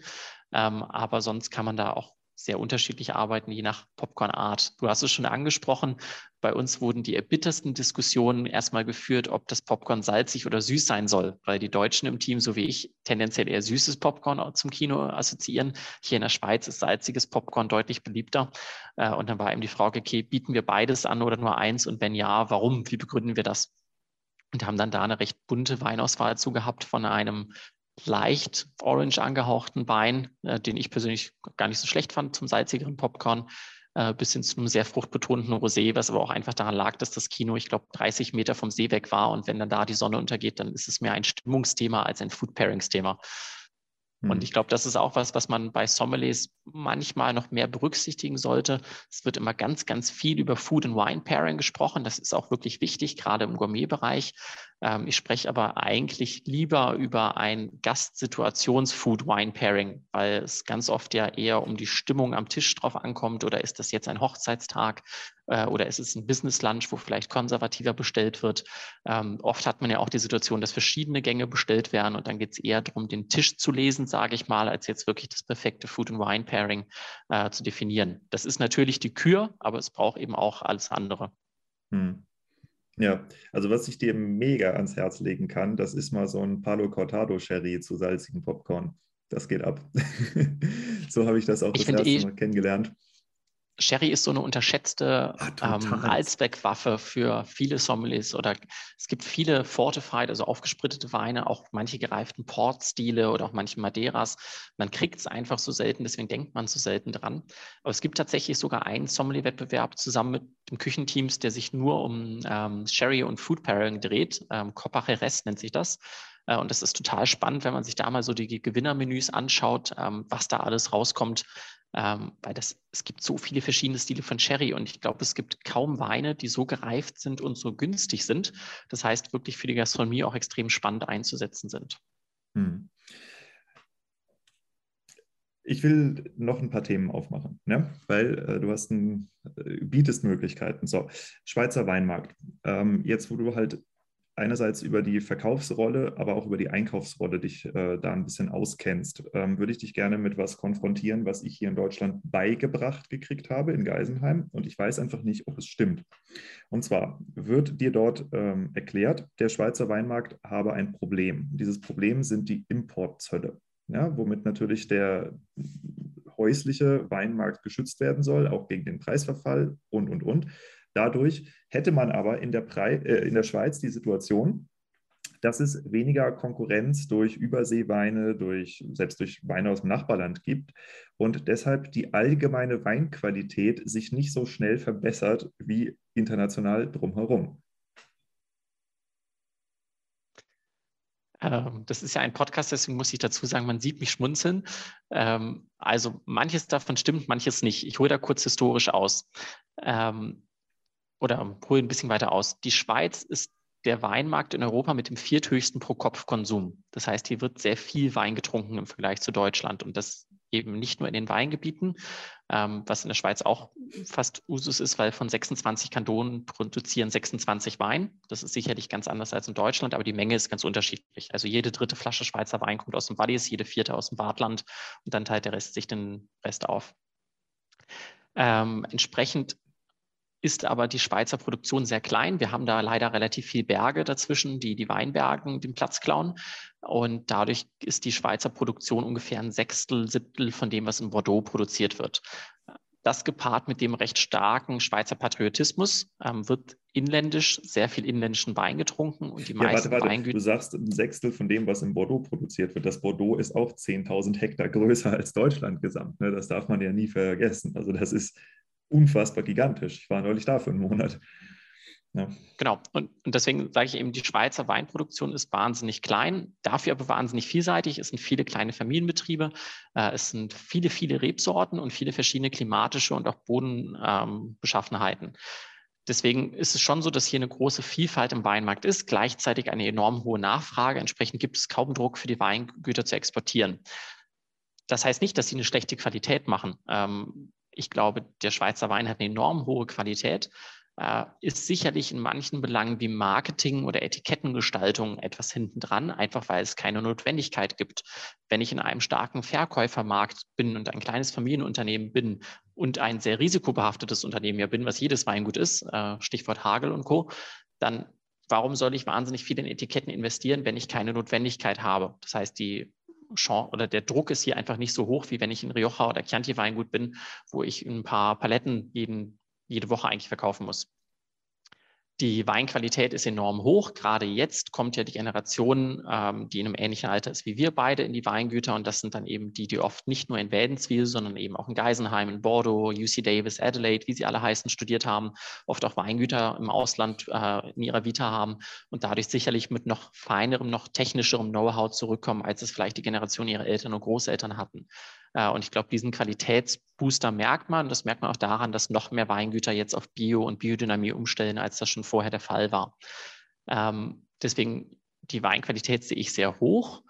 [SPEAKER 2] Ähm, aber sonst kann man da auch sehr unterschiedlich arbeiten, je nach Popcorn-Art. Du hast es schon angesprochen, bei uns wurden die erbittersten Diskussionen erstmal geführt, ob das Popcorn salzig oder süß sein soll, weil die Deutschen im Team, so wie ich, tendenziell eher süßes Popcorn zum Kino assoziieren. Hier in der Schweiz ist salziges Popcorn deutlich beliebter. Äh, und dann war eben die Frage, okay, bieten wir beides an oder nur eins? Und wenn ja, warum? Wie begründen wir das? Und haben dann da eine recht bunte Weinauswahl zu gehabt von einem leicht orange angehauchten Wein, äh, den ich persönlich gar nicht so schlecht fand zum salzigeren Popcorn, äh, bis hin zu einem sehr fruchtbetonten Rosé, was aber auch einfach daran lag, dass das Kino, ich glaube, 30 Meter vom See weg war. Und wenn dann da die Sonne untergeht, dann ist es mehr ein Stimmungsthema als ein Food Pairings Thema. Und hm. ich glaube, das ist auch was, was man bei Sommeliers manchmal noch mehr berücksichtigen sollte. Es wird immer ganz, ganz viel über Food and Wine Pairing gesprochen. Das ist auch wirklich wichtig, gerade im Gourmet-Bereich. Ähm, ich spreche aber eigentlich lieber über ein Gastsituations-Food-Wine-Pairing, weil es ganz oft ja eher um die Stimmung am Tisch drauf ankommt. Oder ist das jetzt ein Hochzeitstag? Äh, oder ist es ein Business Lunch, wo vielleicht konservativer bestellt wird? Ähm, oft hat man ja auch die Situation, dass verschiedene Gänge bestellt werden und dann geht es eher darum, den Tisch zu lesen, sage ich mal, als jetzt wirklich das perfekte Food and Wine Pairing äh, zu definieren. Das ist natürlich die Kür, aber es braucht eben auch alles andere. Hm.
[SPEAKER 1] Ja, also was ich dir mega ans Herz legen kann, das ist mal so ein Palo Cortado Sherry zu salzigen Popcorn. Das geht ab. so habe ich das auch ich das erste eh, Mal kennengelernt.
[SPEAKER 2] Sherry ist so eine unterschätzte ah, ähm, Allzweckwaffe für viele Sommeliers oder es gibt viele fortified, also aufgesprittete Weine, auch manche gereiften Port-Stile oder auch manche Madeiras. Man kriegt es einfach so selten, deswegen denkt man so selten dran. Aber es gibt tatsächlich sogar einen Sommelier-Wettbewerb zusammen mit dem Küchenteams, der sich nur um ähm, Sherry und Food Pairing dreht. Ähm, Copa Jerez nennt sich das. Äh, und das ist total spannend, wenn man sich da mal so die Gewinnermenüs anschaut, ähm, was da alles rauskommt ähm, weil das, es gibt so viele verschiedene Stile von Sherry und ich glaube, es gibt kaum Weine, die so gereift sind und so günstig sind. Das heißt, wirklich für die Gastronomie auch extrem spannend einzusetzen sind. Hm.
[SPEAKER 1] Ich will noch ein paar Themen aufmachen, ne? weil äh, du hast ein, äh, bietest Möglichkeiten. So, Schweizer Weinmarkt. Ähm, jetzt, wo du halt einerseits über die Verkaufsrolle, aber auch über die Einkaufsrolle dich äh, da ein bisschen auskennst, ähm, würde ich dich gerne mit was konfrontieren, was ich hier in Deutschland beigebracht gekriegt habe in Geisenheim und ich weiß einfach nicht, ob es stimmt. Und zwar wird dir dort ähm, erklärt, der Schweizer Weinmarkt habe ein Problem. Dieses Problem sind die Importzölle, ja, womit natürlich der häusliche Weinmarkt geschützt werden soll, auch gegen den Preisverfall und, und, und. Dadurch hätte man aber in der, Pre äh, in der Schweiz die Situation, dass es weniger Konkurrenz durch Überseeweine, durch, selbst durch Weine aus dem Nachbarland gibt und deshalb die allgemeine Weinqualität sich nicht so schnell verbessert wie international drumherum.
[SPEAKER 2] Ähm, das ist ja ein Podcast, deswegen muss ich dazu sagen, man sieht mich schmunzeln. Ähm, also manches davon stimmt, manches nicht. Ich hole da kurz historisch aus. Oder hole ein bisschen weiter aus. Die Schweiz ist der Weinmarkt in Europa mit dem vierthöchsten Pro-Kopf-Konsum. Das heißt, hier wird sehr viel Wein getrunken im Vergleich zu Deutschland und das eben nicht nur in den Weingebieten, ähm, was in der Schweiz auch fast Usus ist, weil von 26 Kantonen produzieren 26 Wein. Das ist sicherlich ganz anders als in Deutschland, aber die Menge ist ganz unterschiedlich. Also jede dritte Flasche Schweizer Wein kommt aus dem Wallis, jede vierte aus dem Badland und dann teilt der Rest sich den Rest auf. Ähm, entsprechend ist aber die Schweizer Produktion sehr klein. Wir haben da leider relativ viel Berge dazwischen, die die Weinbergen den Platz klauen. Und dadurch ist die Schweizer Produktion ungefähr ein Sechstel, Siebtel von dem, was in Bordeaux produziert wird. Das gepaart mit dem recht starken Schweizer Patriotismus ähm, wird inländisch sehr viel inländischen Wein getrunken und die ja, meisten warte, warte. Weingüter.
[SPEAKER 1] Du sagst ein Sechstel von dem, was in Bordeaux produziert wird. Das Bordeaux ist auch 10.000 Hektar größer als Deutschland gesamt. Ne? Das darf man ja nie vergessen. Also das ist unfassbar gigantisch. Ich war neulich da für einen Monat.
[SPEAKER 2] Ja. Genau. Und, und, deswegen sage ich eben, die Schweizer Weinproduktion ist wahnsinnig klein, dafür aber wahnsinnig vielseitig. Es sind viele kleine Familienbetriebe, äh, es sind viele, viele Rebsorten und viele verschiedene klimatische und auch Bodenbeschaffenheiten. Ähm, Deswegen ist es schon so, dass hier eine große Vielfalt im Weinmarkt ist, gleichzeitig eine enorm hohe Nachfrage. Entsprechend gibt es kaum Druck für die Weingüter zu exportieren. Das heißt nicht, dass sie eine schlechte Qualität machen. Ähm, ich glaube, der Schweizer Wein hat eine enorm hohe Qualität, äh, ist sicherlich in manchen Belangen wie Marketing oder Etikettengestaltung etwas hintendran, einfach weil es keine Notwendigkeit gibt. Wenn ich in einem starken Verkäufermarkt bin und ein kleines Familienunternehmen bin und ein sehr risikobehaftetes Unternehmen ja bin, was jedes Weingut ist, äh, Stichwort Hagel und Co., dann warum soll ich wahnsinnig viel in Etiketten investieren, wenn ich keine Notwendigkeit habe? Das heißt, die Chance oder der Druck ist hier einfach nicht so hoch, wie wenn ich in Rioja oder Chianti Weingut bin, wo ich ein paar Paletten jeden jede Woche eigentlich verkaufen muss. Die Weinqualität ist enorm hoch. Gerade jetzt kommt ja die Generation, ähm, die in einem ähnlichen Alter ist wie wir beide, in die Weingüter. Und das sind dann eben die, die oft nicht nur in Wädenswil, sondern eben auch in Geisenheim, in Bordeaux, UC Davis, Adelaide, wie sie alle heißen, studiert haben, oft auch Weingüter im Ausland äh, in ihrer Vita haben und dadurch sicherlich mit noch feinerem, noch technischerem Know-how zurückkommen, als es vielleicht die Generation ihrer Eltern und Großeltern hatten. Äh, und ich glaube, diesen Qualitätsbooster merkt man. Das merkt man auch daran, dass noch mehr Weingüter jetzt auf Bio und Biodynamie umstellen, als das schon vorher der Fall war. Ähm, deswegen die Weinqualität sehe ich sehr hoch.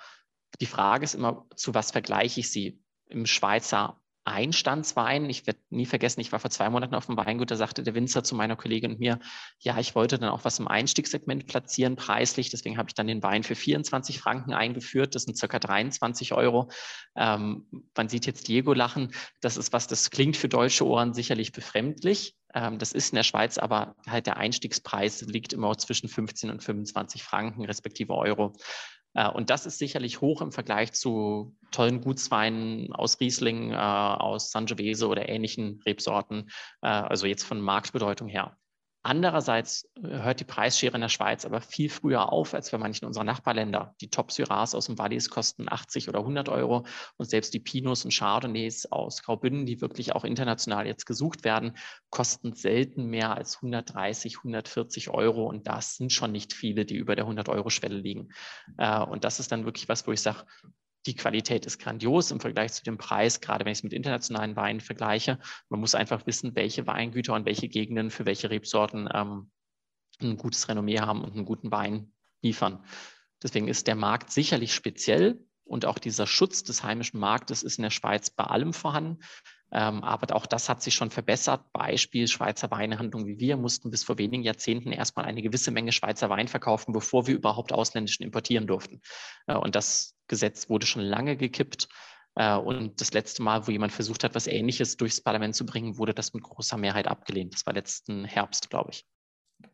[SPEAKER 2] Die Frage ist immer, zu was vergleiche ich sie? Im Schweizer Einstandswein. Ich werde nie vergessen, ich war vor zwei Monaten auf dem Weingut, da sagte der Winzer zu meiner Kollegin und mir, ja, ich wollte dann auch was im Einstiegssegment platzieren, preislich. Deswegen habe ich dann den Wein für 24 Franken eingeführt. Das sind circa 23 Euro. Ähm, man sieht jetzt Diego lachen. Das ist was, das klingt für deutsche Ohren sicherlich befremdlich. Ähm, das ist in der Schweiz, aber halt der Einstiegspreis liegt immer zwischen 15 und 25 Franken respektive Euro. Äh, und das ist sicherlich hoch im Vergleich zu tollen Gutsweinen aus Riesling, äh, aus Sangiovese oder ähnlichen Rebsorten, äh, also jetzt von Marktbedeutung her. Andererseits hört die Preisschere in der Schweiz aber viel früher auf als bei manchen unserer Nachbarländer. Die Top Syrahs aus dem Wallis kosten 80 oder 100 Euro und selbst die Pinots und Chardonnays aus Graubünden, die wirklich auch international jetzt gesucht werden, kosten selten mehr als 130, 140 Euro und das sind schon nicht viele, die über der 100-Euro-Schwelle liegen. Äh, und das ist dann wirklich was, wo ich sage, die Qualität ist grandios im Vergleich zu dem Preis, gerade wenn ich es mit internationalen Weinen vergleiche. Man muss einfach wissen, welche Weingüter und welche Gegenden für welche Rebsorten ähm, ein gutes Renommee haben und einen guten Wein liefern. Deswegen ist der Markt sicherlich speziell und auch dieser Schutz des heimischen Marktes ist in der Schweiz bei allem vorhanden. Ähm, aber auch das hat sich schon verbessert. Beispiel Schweizer Weinhandlung wie wir mussten bis vor wenigen Jahrzehnten erstmal eine gewisse Menge Schweizer Wein verkaufen, bevor wir überhaupt ausländischen importieren durften. Äh, und das Gesetz wurde schon lange gekippt. Äh, und das letzte Mal, wo jemand versucht hat, was Ähnliches durchs Parlament zu bringen, wurde das mit großer Mehrheit abgelehnt. Das war letzten Herbst, glaube ich.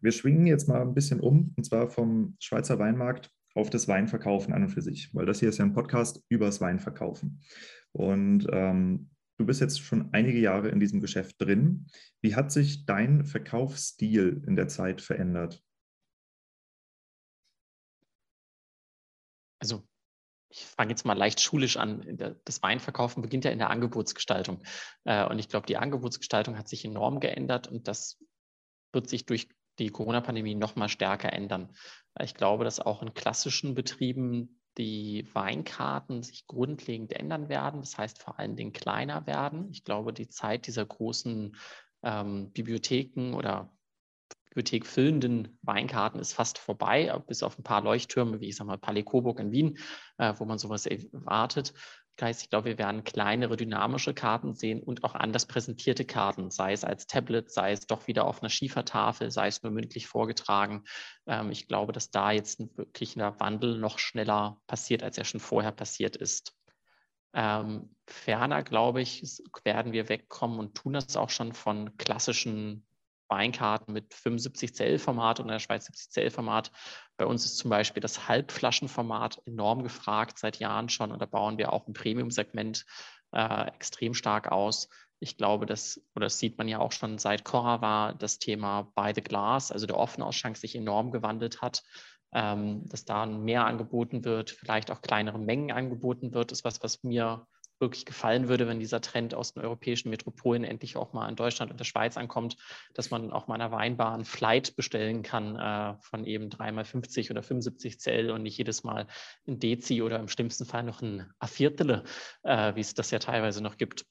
[SPEAKER 1] Wir schwingen jetzt mal ein bisschen um, und zwar vom Schweizer Weinmarkt auf das Weinverkaufen an und für sich, weil das hier ist ja ein Podcast übers Weinverkaufen. Und ähm, Du bist jetzt schon einige Jahre in diesem Geschäft drin. Wie hat sich dein Verkaufsstil in der Zeit verändert?
[SPEAKER 2] Also ich fange jetzt mal leicht schulisch an. Das Weinverkaufen beginnt ja in der Angebotsgestaltung. Äh, und ich glaube, die Angebotsgestaltung hat sich enorm geändert und das wird sich durch die Corona-Pandemie noch mal stärker ändern. Ich glaube, dass auch in klassischen Betrieben die Weinkarten sich grundlegend ändern werden. Das heißt vor allen Dingen kleiner werden. Ich glaube, die Zeit dieser großen ähm, Bibliotheken oder bibliothekfüllenden Weinkarten ist fast vorbei, bis auf ein paar Leuchttürme, wie ich sage mal Palais Coburg in Wien, äh, wo man sowas erwartet. Heißt, ich glaube, wir werden kleinere dynamische Karten sehen und auch anders präsentierte Karten, sei es als Tablet, sei es doch wieder auf einer Schiefertafel, sei es nur mündlich vorgetragen. Ähm, ich glaube, dass da jetzt ein wirklicher Wandel noch schneller passiert, als er schon vorher passiert ist. Ähm, ferner, glaube ich, werden wir wegkommen und tun das auch schon von klassischen Weinkarten mit 75 Zell-Format und in der Schweiz 70 Zell-Format. Bei uns ist zum Beispiel das Halbflaschenformat enorm gefragt seit Jahren schon und da bauen wir auch im Premium-Segment äh, extrem stark aus. Ich glaube, das, oder das sieht man ja auch schon seit Cora war, das Thema By the Glass, also der Offenausschank sich enorm gewandelt hat. Ähm, dass da mehr angeboten wird, vielleicht auch kleinere Mengen angeboten wird, ist was, was mir wirklich gefallen würde, wenn dieser Trend aus den europäischen Metropolen endlich auch mal in Deutschland und der Schweiz ankommt, dass man auch mal einer Weinbar ein Flight bestellen kann äh, von eben 3x50 oder 75 Zell und nicht jedes Mal ein Dezi oder im schlimmsten Fall noch ein A-Viertele, äh, wie es das ja teilweise noch gibt.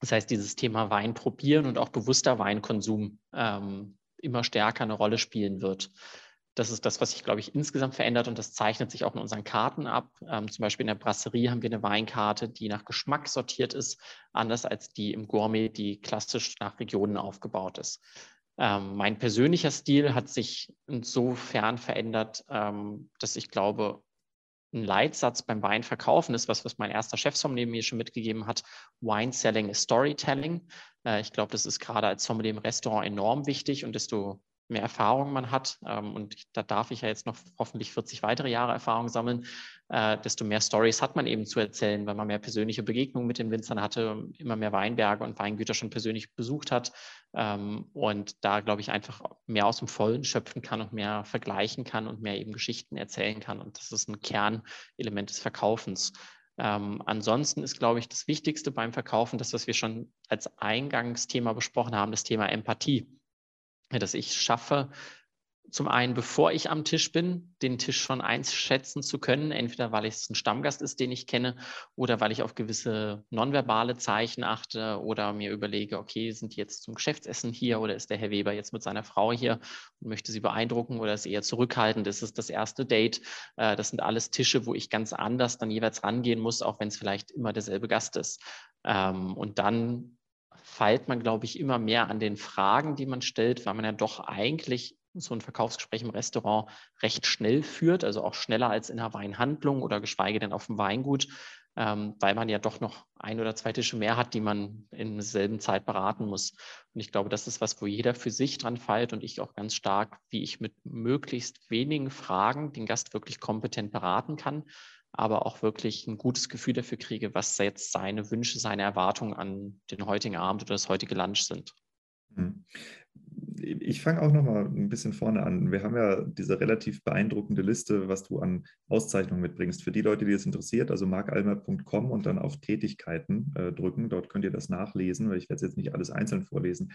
[SPEAKER 2] Das heißt, dieses Thema Wein probieren und auch bewusster Weinkonsum ähm, immer stärker eine Rolle spielen wird. Das ist das, was sich, glaube ich, insgesamt verändert und das zeichnet sich auch in unseren Karten ab. Ähm, zum Beispiel in der Brasserie haben wir eine Weinkarte, die nach Geschmack sortiert ist, anders als die im Gourmet, die klassisch nach Regionen aufgebaut ist. Ähm, mein persönlicher Stil hat sich insofern verändert, ähm, dass ich glaube, ein Leitsatz beim Weinverkaufen ist, was, was mein erster Chefsommelier mir schon mitgegeben hat. Wine Selling is Storytelling. Äh, ich glaube, das ist gerade als Sommelier im Restaurant enorm wichtig und desto mehr Erfahrung man hat, ähm, und da darf ich ja jetzt noch hoffentlich 40 weitere Jahre Erfahrung sammeln, äh, desto mehr Stories hat man eben zu erzählen, weil man mehr persönliche Begegnungen mit den Winzern hatte, immer mehr Weinberge und Weingüter schon persönlich besucht hat ähm, und da, glaube ich, einfach mehr aus dem Vollen schöpfen kann und mehr vergleichen kann und mehr eben Geschichten erzählen kann. Und das ist ein Kernelement des Verkaufens. Ähm, ansonsten ist, glaube ich, das Wichtigste beim Verkaufen, das, was wir schon als Eingangsthema besprochen haben, das Thema Empathie dass ich schaffe, zum einen, bevor ich am Tisch bin, den Tisch schon einschätzen zu können, entweder weil es ein Stammgast ist, den ich kenne, oder weil ich auf gewisse nonverbale Zeichen achte oder mir überlege, okay, sind die jetzt zum Geschäftsessen hier oder ist der Herr Weber jetzt mit seiner Frau hier und möchte sie beeindrucken oder ist eher zurückhaltend, ist es das erste Date. Äh, das sind alles Tische, wo ich ganz anders dann jeweils rangehen muss, auch wenn es vielleicht immer derselbe Gast ist. Ähm, und dann feilt man, glaube ich, immer mehr an den Fragen, die man stellt, weil man ja doch eigentlich so ein Verkaufsgespräch im Restaurant recht schnell führt, also auch schneller als in einer Weinhandlung oder geschweige denn auf dem Weingut, ähm, weil man ja doch noch ein oder zwei Tische mehr hat, die man in derselben Zeit beraten muss. Und ich glaube, das ist was, wo jeder für sich dran feilt und ich auch ganz stark, wie ich mit möglichst wenigen Fragen den Gast wirklich kompetent beraten kann aber auch wirklich ein gutes Gefühl dafür kriege, was jetzt seine Wünsche, seine Erwartungen an den heutigen Abend oder das heutige Lunch sind.
[SPEAKER 1] Hm. Ich fange auch noch mal ein bisschen vorne an. Wir haben ja diese relativ beeindruckende Liste, was du an Auszeichnungen mitbringst. Für die Leute, die es interessiert, also markalmer.com und dann auf Tätigkeiten äh, drücken. Dort könnt ihr das nachlesen, weil ich werde jetzt nicht alles einzeln vorlesen.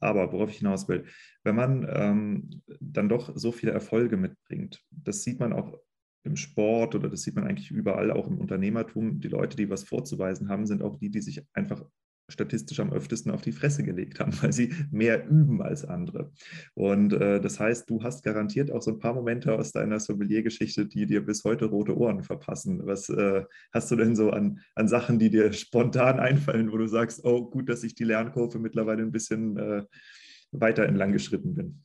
[SPEAKER 1] Aber worauf ich hinaus will, wenn man ähm, dann doch so viele Erfolge mitbringt, das sieht man auch im Sport oder das sieht man eigentlich überall, auch im Unternehmertum, die Leute, die was vorzuweisen haben, sind auch die, die sich einfach statistisch am öftesten auf die Fresse gelegt haben, weil sie mehr üben als andere. Und äh, das heißt, du hast garantiert auch so ein paar Momente aus deiner Sommelier-Geschichte, die dir bis heute rote Ohren verpassen. Was äh, hast du denn so an, an Sachen, die dir spontan einfallen, wo du sagst, oh, gut, dass ich die Lernkurve mittlerweile ein bisschen äh, weiter entlang geschritten bin?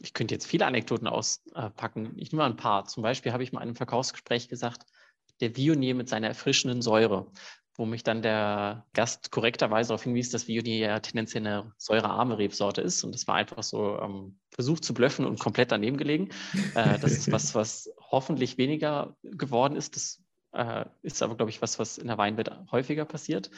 [SPEAKER 2] Ich könnte jetzt viele Anekdoten auspacken. Ich nehme mal ein paar. Zum Beispiel habe ich mal in einem Verkaufsgespräch gesagt, der Vionier mit seiner erfrischenden Säure, wo mich dann der Gast korrekterweise darauf hinwies, dass Vionier ja tendenziell eine säurearme Rebsorte ist. Und das war einfach so ähm, versucht zu blöffen und komplett daneben gelegen. Äh, das ist was, was hoffentlich weniger geworden ist. Das äh, ist aber, glaube ich, was, was in der Weinwelt häufiger passiert.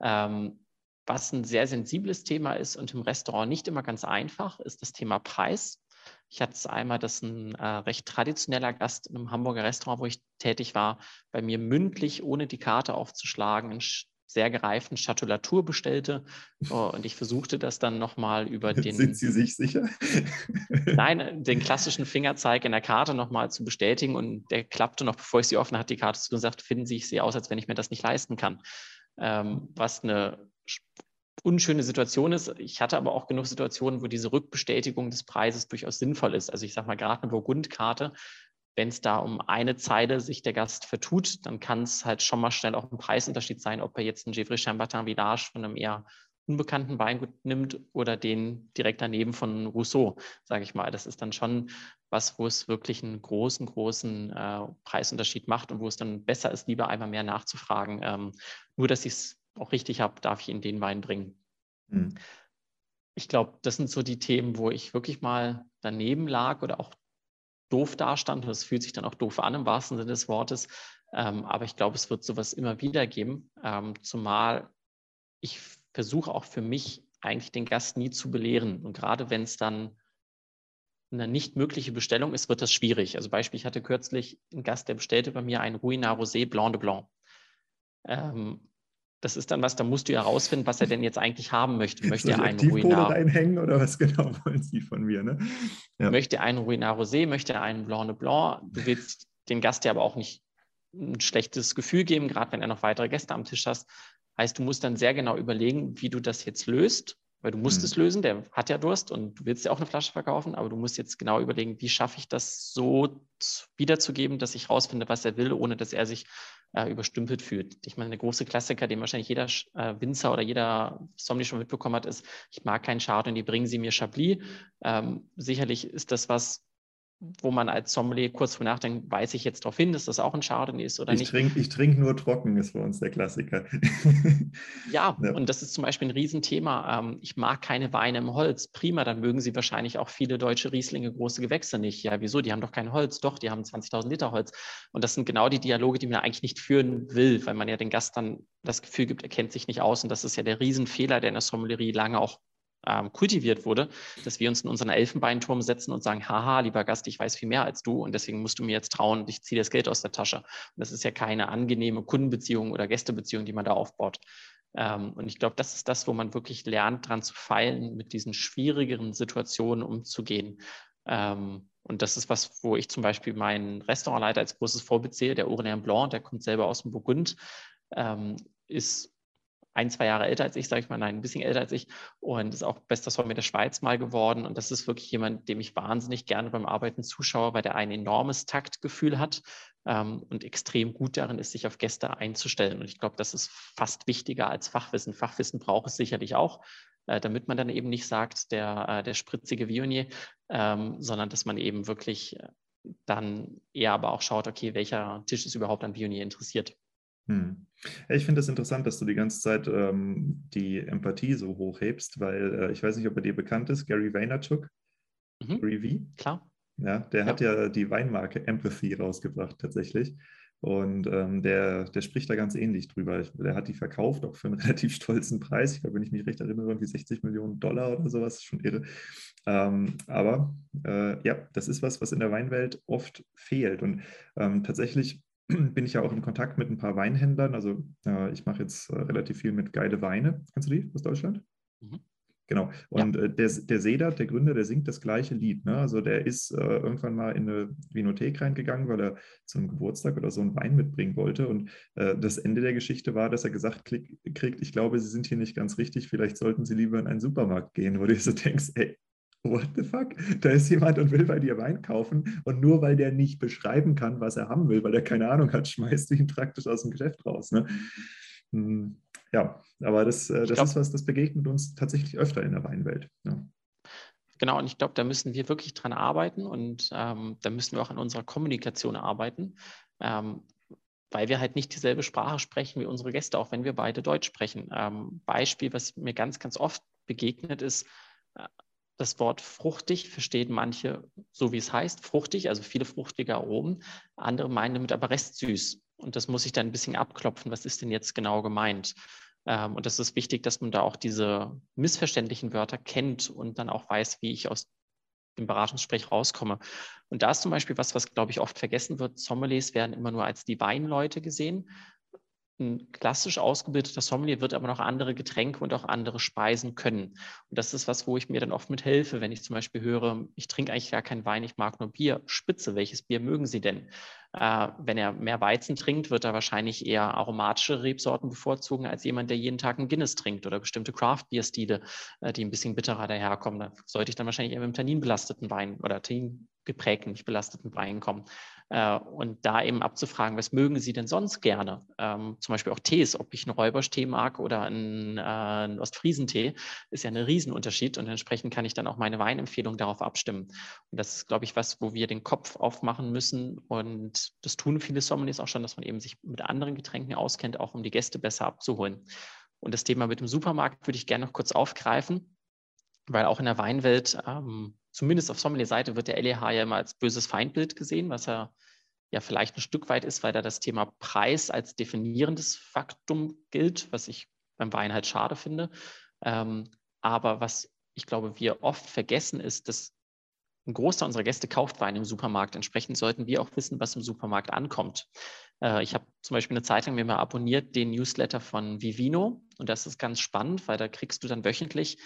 [SPEAKER 2] Ähm, was ein sehr sensibles Thema ist und im Restaurant nicht immer ganz einfach, ist das Thema Preis. Ich hatte es einmal, dass ein äh, recht traditioneller Gast in einem Hamburger Restaurant, wo ich tätig war, bei mir mündlich, ohne die Karte aufzuschlagen, einen sehr gereiften Chatulatur bestellte. Oh, und ich versuchte das dann nochmal über den.
[SPEAKER 1] Sind Sie sich sicher?
[SPEAKER 2] Nein, den klassischen Fingerzeig in der Karte nochmal zu bestätigen. Und der klappte noch, bevor ich sie offen hatte, die Karte zu und sagte, finden Sie, ich sehe aus, als wenn ich mir das nicht leisten kann. Ähm, was eine unschöne Situation ist. Ich hatte aber auch genug Situationen, wo diese Rückbestätigung des Preises durchaus sinnvoll ist. Also ich sage mal, gerade eine Burgundkarte, wenn es da um eine Zeile sich der Gast vertut, dann kann es halt schon mal schnell auch ein Preisunterschied sein, ob er jetzt einen Geoffrey Chambertin Village von einem eher unbekannten Weingut nimmt oder den direkt daneben von Rousseau, sage ich mal. Das ist dann schon was, wo es wirklich einen großen, großen äh, Preisunterschied macht und wo es dann besser ist, lieber einmal mehr nachzufragen. Ähm, nur, dass ich es auch richtig habe, darf ich in den Wein bringen. Mhm. Ich glaube, das sind so die Themen, wo ich wirklich mal daneben lag oder auch doof dastand. Und es fühlt sich dann auch doof an im wahrsten Sinne des Wortes. Ähm, aber ich glaube, es wird sowas immer wieder geben. Ähm, zumal ich versuche auch für mich eigentlich den Gast nie zu belehren. Und gerade wenn es dann eine nicht mögliche Bestellung ist, wird das schwierig. Also Beispiel, ich hatte kürzlich einen Gast, der bestellte bei mir einen Ruina Rosé Blanc de Blanc. Ähm, das ist dann was, da musst du ja rausfinden, was er denn jetzt eigentlich haben möchte. Möchte er einen
[SPEAKER 1] Ruinar reinhängen oder was genau wollen Sie von mir? Ne?
[SPEAKER 2] Ja. Möchte er einen Ruinar Rosé, möchte er einen Blanc de Blanc? Du willst den Gast ja aber auch nicht ein schlechtes Gefühl geben, gerade wenn er noch weitere Gäste am Tisch hast. Heißt, du musst dann sehr genau überlegen, wie du das jetzt löst weil du musst mhm. es lösen, der hat ja Durst und du willst ja auch eine Flasche verkaufen, aber du musst jetzt genau überlegen, wie schaffe ich das so wiederzugeben, dass ich rausfinde, was er will, ohne dass er sich äh, überstümpelt fühlt. Ich meine, der große Klassiker, den wahrscheinlich jeder äh, Winzer oder jeder Sommelier schon mitbekommen hat, ist, ich mag keinen Chardonnay, bringen Sie mir Chablis. Ähm, sicherlich ist das was, wo man als Sommelier kurz vor nachdenkt, weiß ich jetzt darauf hin, dass das auch ein Chardonnay ist oder
[SPEAKER 1] ich
[SPEAKER 2] nicht.
[SPEAKER 1] Trink, ich trinke nur trocken, ist für uns der Klassiker.
[SPEAKER 2] ja, ja, und das ist zum Beispiel ein Riesenthema. Ähm, ich mag keine Weine im Holz. Prima, dann mögen Sie wahrscheinlich auch viele deutsche Rieslinge, große Gewächse nicht. Ja, wieso? Die haben doch kein Holz. Doch, die haben 20.000 Liter Holz. Und das sind genau die Dialoge, die man eigentlich nicht führen will, weil man ja den Gast dann das Gefühl gibt, er kennt sich nicht aus. Und das ist ja der Riesenfehler, der in der Sommelerie lange auch ähm, kultiviert wurde, dass wir uns in unseren Elfenbeinturm setzen und sagen, haha, lieber Gast, ich weiß viel mehr als du und deswegen musst du mir jetzt trauen und ich ziehe das Geld aus der Tasche. Und das ist ja keine angenehme Kundenbeziehung oder Gästebeziehung, die man da aufbaut. Ähm, und ich glaube, das ist das, wo man wirklich lernt, dran zu feilen, mit diesen schwierigeren Situationen umzugehen. Ähm, und das ist was, wo ich zum Beispiel meinen Restaurantleiter als großes Vorbild sehe, der Aurélien Blanc, der kommt selber aus dem Burgund, ähm, ist ein, zwei Jahre älter als ich, sage ich mal, nein, ein bisschen älter als ich und ist auch bester Sommelier der Schweiz mal geworden. Und das ist wirklich jemand, dem ich wahnsinnig gerne beim Arbeiten zuschaue, weil der ein enormes Taktgefühl hat ähm, und extrem gut darin ist, sich auf Gäste einzustellen. Und ich glaube, das ist fast wichtiger als Fachwissen. Fachwissen braucht es sicherlich auch, äh, damit man dann eben nicht sagt, der, äh, der spritzige Vionier, ähm, sondern dass man eben wirklich äh, dann eher aber auch schaut, okay, welcher Tisch ist überhaupt an Vionier interessiert.
[SPEAKER 1] Hm. Ich finde es das interessant, dass du die ganze Zeit ähm, die Empathie so hochhebst, weil äh, ich weiß nicht, ob er dir bekannt ist, Gary Vaynerchuk.
[SPEAKER 2] Mhm. Gary V. Klar.
[SPEAKER 1] Ja, der ja. hat ja die Weinmarke Empathy rausgebracht tatsächlich. Und ähm, der, der spricht da ganz ähnlich drüber. Der hat die verkauft, auch für einen relativ stolzen Preis. Ich glaube, wenn ich mich recht erinnere, irgendwie 60 Millionen Dollar oder sowas, ist schon irre. Ähm, aber äh, ja, das ist was, was in der Weinwelt oft fehlt. Und ähm, tatsächlich bin ich ja auch in Kontakt mit ein paar Weinhändlern. Also äh, ich mache jetzt äh, relativ viel mit Geile Weine. Kennst du die aus Deutschland? Mhm. Genau. Und ja. äh, der, der Sedat, der Gründer, der singt das gleiche Lied. Ne? Also der ist äh, irgendwann mal in eine Vinothek reingegangen, weil er zum Geburtstag oder so einen Wein mitbringen wollte. Und äh, das Ende der Geschichte war, dass er gesagt krieg, kriegt, ich glaube, Sie sind hier nicht ganz richtig, vielleicht sollten Sie lieber in einen Supermarkt gehen, wo du so denkst, ey, what the fuck? Da ist jemand und will bei dir Wein kaufen und nur weil der nicht beschreiben kann, was er haben will, weil er keine Ahnung hat, schmeißt du ihn praktisch aus dem Geschäft raus. Ne? Hm, ja, aber das, äh, das glaub, ist was, das begegnet uns tatsächlich öfter in der Weinwelt. Ja.
[SPEAKER 2] Genau, und ich glaube, da müssen wir wirklich dran arbeiten und ähm, da müssen wir auch an unserer Kommunikation arbeiten, ähm, weil wir halt nicht dieselbe Sprache sprechen wie unsere Gäste, auch wenn wir beide Deutsch sprechen. Ähm, Beispiel, was mir ganz, ganz oft begegnet ist, äh, das Wort fruchtig verstehen manche so, wie es heißt, fruchtig, also viele fruchtige Aromen. Andere meinen damit aber restsüß. Und das muss ich dann ein bisschen abklopfen. Was ist denn jetzt genau gemeint? Ähm, und das ist wichtig, dass man da auch diese missverständlichen Wörter kennt und dann auch weiß, wie ich aus dem Beratungsgespräch rauskomme. Und da ist zum Beispiel was, was, glaube ich, oft vergessen wird. Sommeliers werden immer nur als die Weinleute gesehen ein klassisch ausgebildeter Sommelier wird aber noch andere Getränke und auch andere Speisen können. Und das ist was, wo ich mir dann oft mit helfe, wenn ich zum Beispiel höre, ich trinke eigentlich gar keinen Wein, ich mag nur Bier. Spitze, welches Bier mögen Sie denn? Äh, wenn er mehr Weizen trinkt, wird er wahrscheinlich eher aromatische Rebsorten bevorzugen als jemand, der jeden Tag ein Guinness trinkt oder bestimmte Craft-Bier-Stile, äh, die ein bisschen bitterer daherkommen. Da sollte ich dann wahrscheinlich eher mit einem tanninbelasteten Wein oder Tannin geprägten, nicht belasteten Wein kommen. Äh, und da eben abzufragen, was mögen Sie denn sonst gerne? Ähm, zum Beispiel auch Tees, ob ich einen Räuberstee mag oder einen, äh, Ostfriesentee, ist ja ein Riesenunterschied und entsprechend kann ich dann auch meine Weinempfehlung darauf abstimmen. Und das ist, glaube ich, was, wo wir den Kopf aufmachen müssen und das tun viele Sommeliers auch schon, dass man eben sich mit anderen Getränken auskennt, auch um die Gäste besser abzuholen. Und das Thema mit dem Supermarkt würde ich gerne noch kurz aufgreifen, weil auch in der Weinwelt ähm, zumindest auf Sommelier-Seite wird der LEH ja immer als böses Feindbild gesehen, was er ja vielleicht ein Stück weit ist, weil da das Thema Preis als definierendes Faktum gilt, was ich beim Wein halt schade finde. Ähm, aber was ich glaube, wir oft vergessen, ist, dass ein Großteil unserer Gäste kauft Wein im Supermarkt. Entsprechend sollten wir auch wissen, was im Supermarkt ankommt. Äh, ich habe zum Beispiel eine Zeit lang mir mal abonniert den Newsletter von Vivino und das ist ganz spannend, weil da kriegst du dann wöchentlich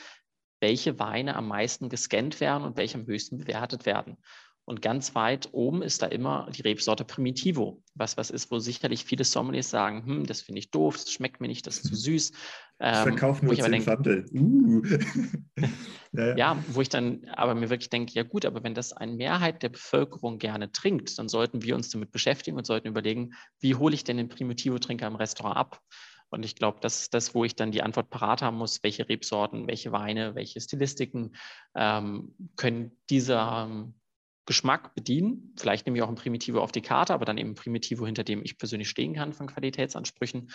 [SPEAKER 2] welche Weine am meisten gescannt werden und welche am höchsten bewertet werden. Und ganz weit oben ist da immer die Rebsorte Primitivo, was was ist, wo sicherlich viele Sommeliers sagen, hm, das finde ich doof, das schmeckt mir nicht, das ist zu süß.
[SPEAKER 1] Ähm, ich verkaufe nur zehn Fandel. Uh.
[SPEAKER 2] ja, ja. ja, wo ich dann aber mir wirklich denke, ja gut, aber wenn das eine Mehrheit der Bevölkerung gerne trinkt, dann sollten wir uns damit beschäftigen und sollten überlegen, wie hole ich denn den Primitivo-Trinker im Restaurant ab? Und ich glaube, das ist das, wo ich dann die Antwort parat haben muss, welche Rebsorten, welche Weine, welche Stilistiken ähm, können dieser ähm, Geschmack bedienen. Vielleicht nehme ich auch ein Primitivo auf die Karte, aber dann eben ein Primitivo, hinter dem ich persönlich stehen kann von Qualitätsansprüchen.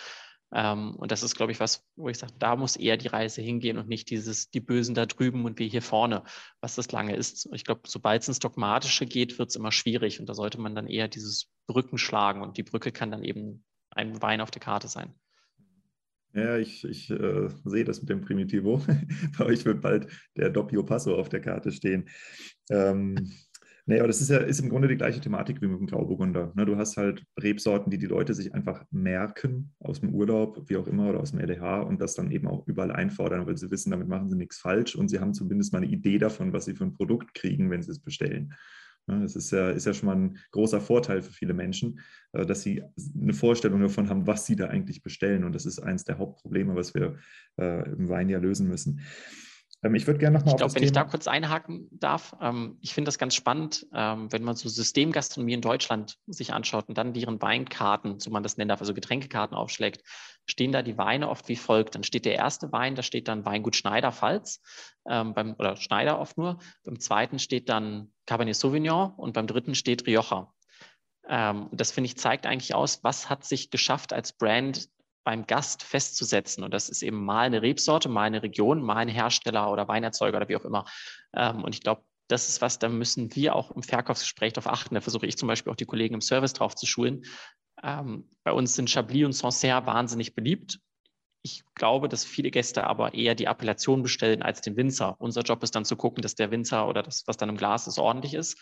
[SPEAKER 2] Ähm, und das ist, glaube ich, was, wo ich sage, da muss eher die Reise hingehen und nicht dieses, die Bösen da drüben und wir hier vorne, was das lange ist. Ich glaube, sobald es ins Dogmatische geht, wird es immer schwierig und da sollte man dann eher dieses Brücken schlagen und die Brücke kann dann eben ein Wein auf der Karte sein.
[SPEAKER 1] Ja, ich, ich äh, sehe das mit dem Primitivo. Bei euch wird bald der Doppio Passo auf der Karte stehen. Ähm, Nee, aber das ist ja ist im Grunde die gleiche Thematik wie mit dem Grauburgunder. Ne, du hast halt Rebsorten, die die Leute sich einfach merken aus dem Urlaub, wie auch immer, oder aus dem LDH und das dann eben auch überall einfordern, weil sie wissen, damit machen sie nichts falsch und sie haben zumindest mal eine Idee davon, was sie für ein Produkt kriegen, wenn sie es bestellen. Das ist ja, ist ja schon mal ein großer Vorteil für viele Menschen, äh, dass sie eine Vorstellung davon haben, was sie da eigentlich bestellen. Und das ist eines der Hauptprobleme, was wir äh, im Wein ja lösen müssen. Ähm, ich würde gerne nochmal.
[SPEAKER 2] Ich glaube, wenn Thema ich da kurz einhaken darf, ähm, ich finde das ganz spannend, ähm, wenn man so Systemgastronomie in Deutschland sich anschaut und dann deren Weinkarten, so man das nennen darf, also Getränkekarten aufschlägt, stehen da die Weine oft wie folgt. Dann steht der erste Wein, da steht dann Weingut Schneider Pfalz, ähm, beim, oder Schneider oft nur. Beim zweiten steht dann Cabernet Sauvignon und beim dritten steht Rioja. Ähm, das finde ich zeigt eigentlich aus, was hat sich geschafft als Brand beim Gast festzusetzen. Und das ist eben mal eine Rebsorte, mal eine Region, mal ein Hersteller oder Weinerzeuger oder wie auch immer. Ähm, und ich glaube, das ist was, da müssen wir auch im Verkaufsgespräch darauf achten. Da versuche ich zum Beispiel auch die Kollegen im Service drauf zu schulen. Ähm, bei uns sind Chablis und Sancerre wahnsinnig beliebt. Ich glaube, dass viele Gäste aber eher die Appellation bestellen als den Winzer. Unser Job ist dann zu gucken, dass der Winzer oder das, was dann im Glas ist, ordentlich ist.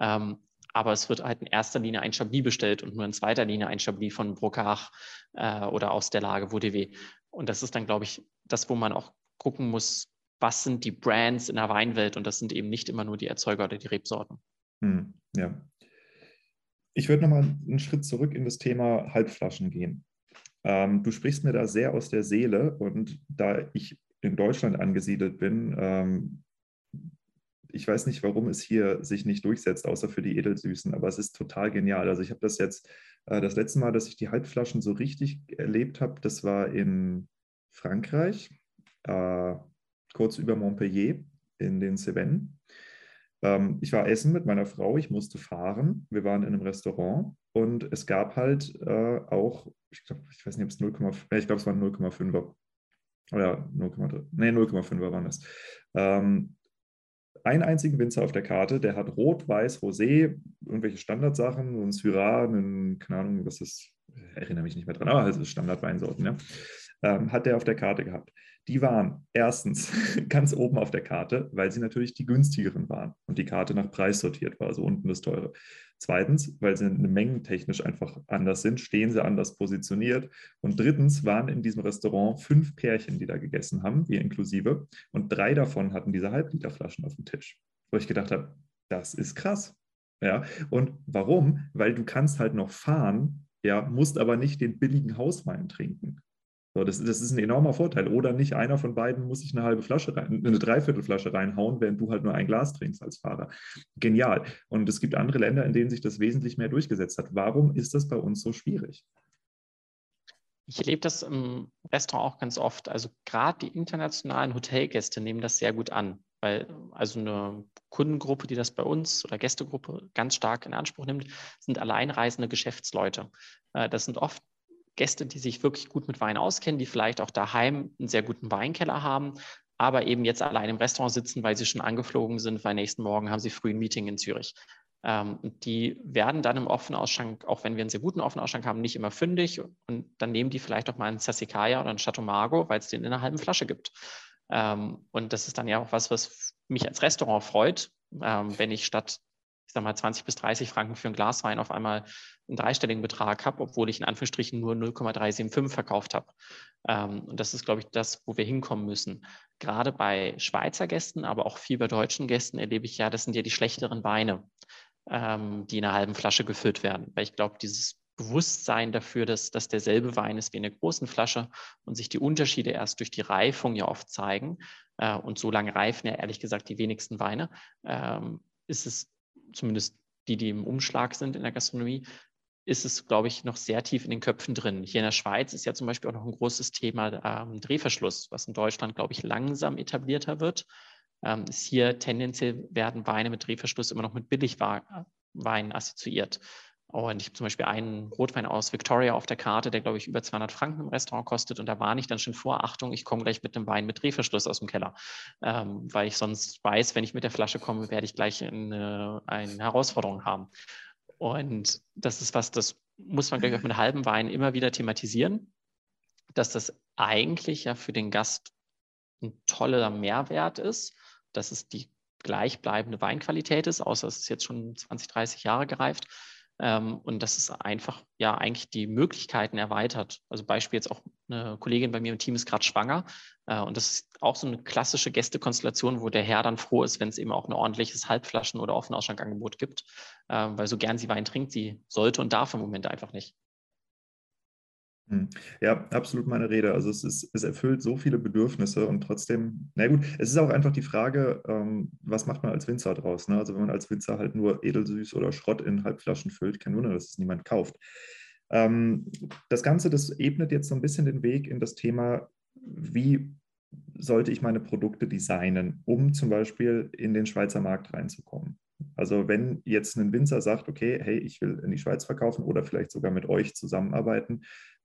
[SPEAKER 2] Ähm, aber es wird halt in erster Linie ein Chablis bestellt und nur in zweiter Linie ein Chablis von Brocard äh, oder aus der Lage Vaudevé. Und das ist dann, glaube ich, das, wo man auch gucken muss, was sind die Brands in der Weinwelt und das sind eben nicht immer nur die Erzeuger oder die Rebsorten.
[SPEAKER 1] Hm, ja. Ich würde nochmal einen Schritt zurück in das Thema Halbflaschen gehen. Ähm, du sprichst mir da sehr aus der Seele und da ich in Deutschland angesiedelt bin, ähm, ich weiß nicht, warum es hier sich nicht durchsetzt, außer für die Edelsüßen, aber es ist total genial. Also ich habe das jetzt, äh, das letzte Mal, dass ich die Halbflaschen so richtig erlebt habe, das war in Frankreich, äh, kurz über Montpellier in den Cevennes. Ähm, ich war essen mit meiner Frau, ich musste fahren. Wir waren in einem Restaurant und es gab halt äh, auch, ich glaube, ich weiß nicht, ob es 0,5, ich glaube, es waren 0,5er. Oder 0,3, nee, 0,5er waren das. Ähm, einen einzigen Winzer auf der Karte, der hat Rot, Weiß, Rosé, irgendwelche Standardsachen, ein Syrah, einen, keine Ahnung, was ist, erinnere mich nicht mehr dran, aber also Standardweinsorten, ja, ähm, hat der auf der Karte gehabt. Die waren erstens ganz oben auf der Karte, weil sie natürlich die günstigeren waren und die Karte nach Preis sortiert war, also unten das teure. Zweitens, weil sie mengentechnisch einfach anders sind, stehen sie anders positioniert. Und drittens waren in diesem Restaurant fünf Pärchen, die da gegessen haben, wir inklusive. Und drei davon hatten diese Halbliterflaschen auf dem Tisch. Wo ich gedacht habe, das ist krass. Ja, und warum? Weil du kannst halt noch fahren, ja, musst aber nicht den billigen Hauswein trinken. So, das, das, ist ein enormer Vorteil. Oder nicht einer von beiden muss sich eine halbe Flasche rein, eine Dreiviertelflasche reinhauen, während du halt nur ein Glas trinkst als Fahrer. Genial. Und es gibt andere Länder, in denen sich das wesentlich mehr durchgesetzt hat. Warum ist das bei uns so schwierig?
[SPEAKER 2] Ich erlebe das im Restaurant auch ganz oft. Also gerade die internationalen Hotelgäste nehmen das sehr gut an, weil also eine Kundengruppe, die das bei uns oder Gästegruppe ganz stark in Anspruch nimmt, sind alleinreisende Geschäftsleute. Äh, das sind oft Gäste, die sich wirklich gut mit Wein auskennen, die vielleicht auch daheim einen sehr guten Weinkeller haben, aber eben jetzt allein im Restaurant sitzen, weil sie schon angeflogen sind, weil nächsten Morgen haben sie früh ein Meeting in Zürich. Ähm, die werden dann im Offenausschank, auch wenn wir einen sehr guten Offenausschank haben, nicht immer fündig und dann nehmen die vielleicht auch mal einen Sassicaia oder einen Chateau Margo, weil es den in einer halben Flasche gibt. Ähm, und das ist dann ja auch was, was mich als Restaurant freut, ähm, wenn ich statt ich sag mal, 20 bis 30 Franken für ein Glas Wein auf einmal einen dreistelligen Betrag habe, obwohl ich in Anführungsstrichen nur 0,375 verkauft habe. Ähm, und das ist, glaube ich, das, wo wir hinkommen müssen. Gerade bei Schweizer Gästen, aber auch viel bei deutschen Gästen erlebe ich ja, das sind ja die schlechteren Weine. ähm, die in einer halben Flasche gefüllt werden. Weil ich glaube, dieses Bewusstsein dafür, dass das derselbe Wein ist wie in der großen Flasche und sich die Unterschiede erst durch die Reifung ja oft zeigen. Äh, und so lange reifen ja ehrlich gesagt die wenigsten Weine. Ähm, ist es zumindest die, die im Umschlag sind in der Gastronomie, ist es, glaube ich, noch sehr tief in den Köpfen drin. Hier in der Schweiz ist ja zum Beispiel auch noch ein großes Thema ähm, Drehverschluss, was in Deutschland, glaube ich, langsam etablierter wird. Ähm, ist hier tendenziell werden Weine mit Drehverschluss immer noch mit Billigwein assoziiert. Und ich habe zum Beispiel einen Rotwein aus Victoria auf der Karte, der, glaube ich, über 200 Franken im Restaurant kostet. Und da warne ich dann schon vor, Achtung, ich komme gleich mit einem Wein mit Drehverschluss aus dem Keller. Ähm, weil ich sonst weiß, wenn ich mit der Flasche komme, werde ich gleich eine, eine Herausforderung haben. Und das ist was, das muss man gleich auch mit halbem Wein immer wieder thematisieren, dass das eigentlich ja für den Gast ein toller Mehrwert ist, dass es die gleichbleibende Weinqualität ist, außer es ist jetzt schon 20, 30 Jahre gereift und dass es einfach ja eigentlich die Möglichkeiten erweitert. Also Beispiel jetzt auch eine Kollegin bei mir im Team ist gerade schwanger äh, und das ist auch so eine klassische Gästekonstellation, wo der Herr dann froh ist, wenn es eben auch ein ordentliches Halbflaschen- oder Offenausschankangebot gibt, äh, weil so gern sie Wein trinkt, sie sollte und darf im Moment einfach nicht.
[SPEAKER 1] Hm. Ja, absolut meine Rede. Also es, ist, es erfüllt so viele Bedürfnisse und trotzdem, na gut, es ist auch einfach die Frage, ähm, was macht man als Winzer draus? Ne? Also wenn man als Winzer halt nur edelsüß oder Schrott in Halbflaschen füllt, kein Wunder, dass es niemand kauft. Ähm, das Ganze, das ebnet jetzt so ein bisschen den Weg in das Thema, wie sollte ich meine Produkte designen, um zum Beispiel in den Schweizer Markt reinzukommen. Also wenn jetzt ein Winzer sagt, okay, hey, ich will in die Schweiz verkaufen oder vielleicht sogar mit euch zusammenarbeiten,